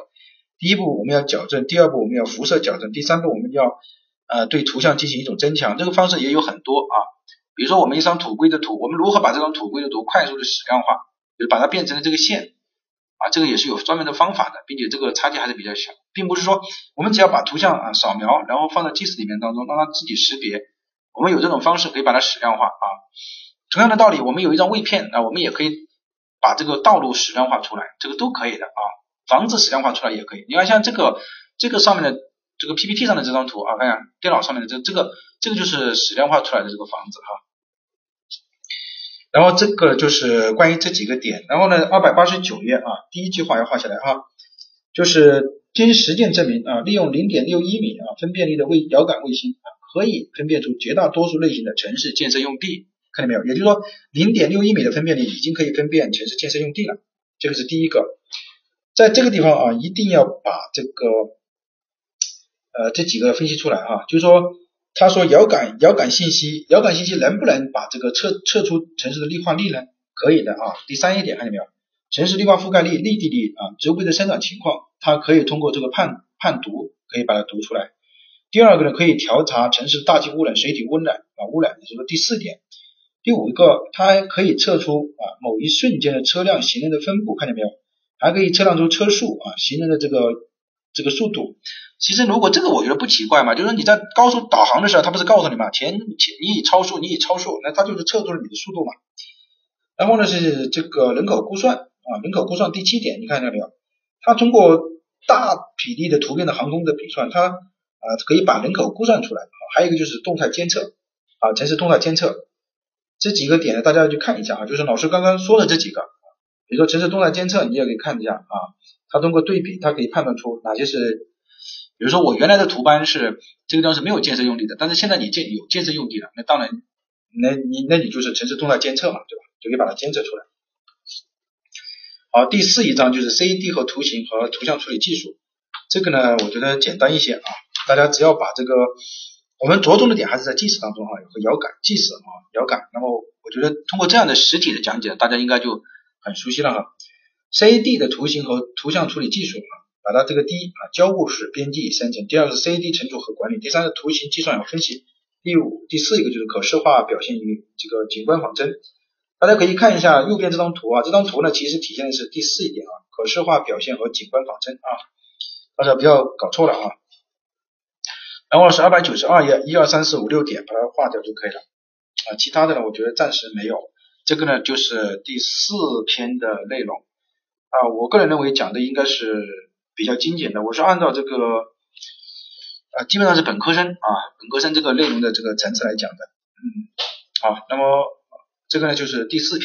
第一步我们要矫正，第二步我们要辐射矫正，第三步我们要呃对图像进行一种增强。这个方式也有很多啊，比如说我们一张土规的图，我们如何把这张土规的图快速的矢量化，就是把它变成了这个线啊，这个也是有专门的方法的，并且这个差距还是比较小，并不是说我们只要把图像啊扫描，然后放在 GIS 里面当中让它自己识别，我们有这种方式可以把它矢量化啊。同样的道理，我们有一张位片啊，我们也可以把这个道路矢量化出来，这个都可以的啊。房子矢量化出来也可以，你看像这个这个上面的这个 PPT 上的这张图啊，看下电脑上面的这这个这个就是矢量化出来的这个房子哈。然后这个就是关于这几个点，然后呢，二百八十九页啊，第一句话要画下来哈，就是经实践证明啊，利用零点六一米啊分辨率的卫遥感卫星啊，可以分辨出绝大多数类型的城市建设用地，看见没有？也就是说，零点六一米的分辨率已经可以分辨城市建设用地了，这个是第一个。在这个地方啊，一定要把这个呃这几个分析出来啊，就是说他说遥感遥感信息，遥感信息能不能把这个测测出城市的绿化率呢？可以的啊。第三一点看见没有？城市绿化覆盖率、绿地率啊、植物的生长情况，它可以通过这个判判读可以把它读出来。第二个呢，可以调查城市大气污染、水体污染啊污染，也就是说第四点。第五个，它还可以测出啊某一瞬间的车辆行人的分布，看见没有？还可以测量出车速啊，行人的这个这个速度。其实如果这个我觉得不奇怪嘛，就是你在高速导航的时候，它不是告诉你嘛，前前你已超速，你已超速，那它就是测出了你的速度嘛。然后呢是这个人口估算啊，人口估算第七点，你看到没有？它通过大比例的图片的航空的比算，它啊可以把人口估算出来。还有一个就是动态监测啊，城市动态监测这几个点呢，大家要去看一下啊，就是老师刚刚说的这几个。比如说城市动态监测，你也可以看一下啊，它通过对比，它可以判断出哪些是，比如说我原来的图班是这个地方是没有建设用地的，但是现在你建有建设用地了，那当然，那你那你就是城市动态监测嘛，对吧？就可以把它监测出来。好，第四一章就是 CAD 和图形和图像处理技术，这个呢，我觉得简单一些啊，大家只要把这个我们着重的点还是在计时当中哈，有个遥感计时啊遥感。那么我觉得通过这样的实体的讲解，大家应该就很熟悉了哈。CAD 的图形和图像处理技术啊，把它这个第一啊交互式编辑与生成，第二个是 CAD 存储和管理，第三个图形计算和分析，第五第四一个就是可视化表现与这个景观仿真。大家可以看一下右边这张图啊，这张图呢其实体现的是第四一点啊，可视化表现和景观仿真啊，大家不要搞错了啊。然后是二百九十二页，一二三四五六点，把它划掉就可以了啊。其他的呢，我觉得暂时没有。这个呢就是第四篇的内容啊。我个人认为讲的应该是比较精简的。我是按照这个啊，基本上是本科生啊，本科生这个内容的这个层次来讲的。嗯，好，那么。这个呢，就是第四篇。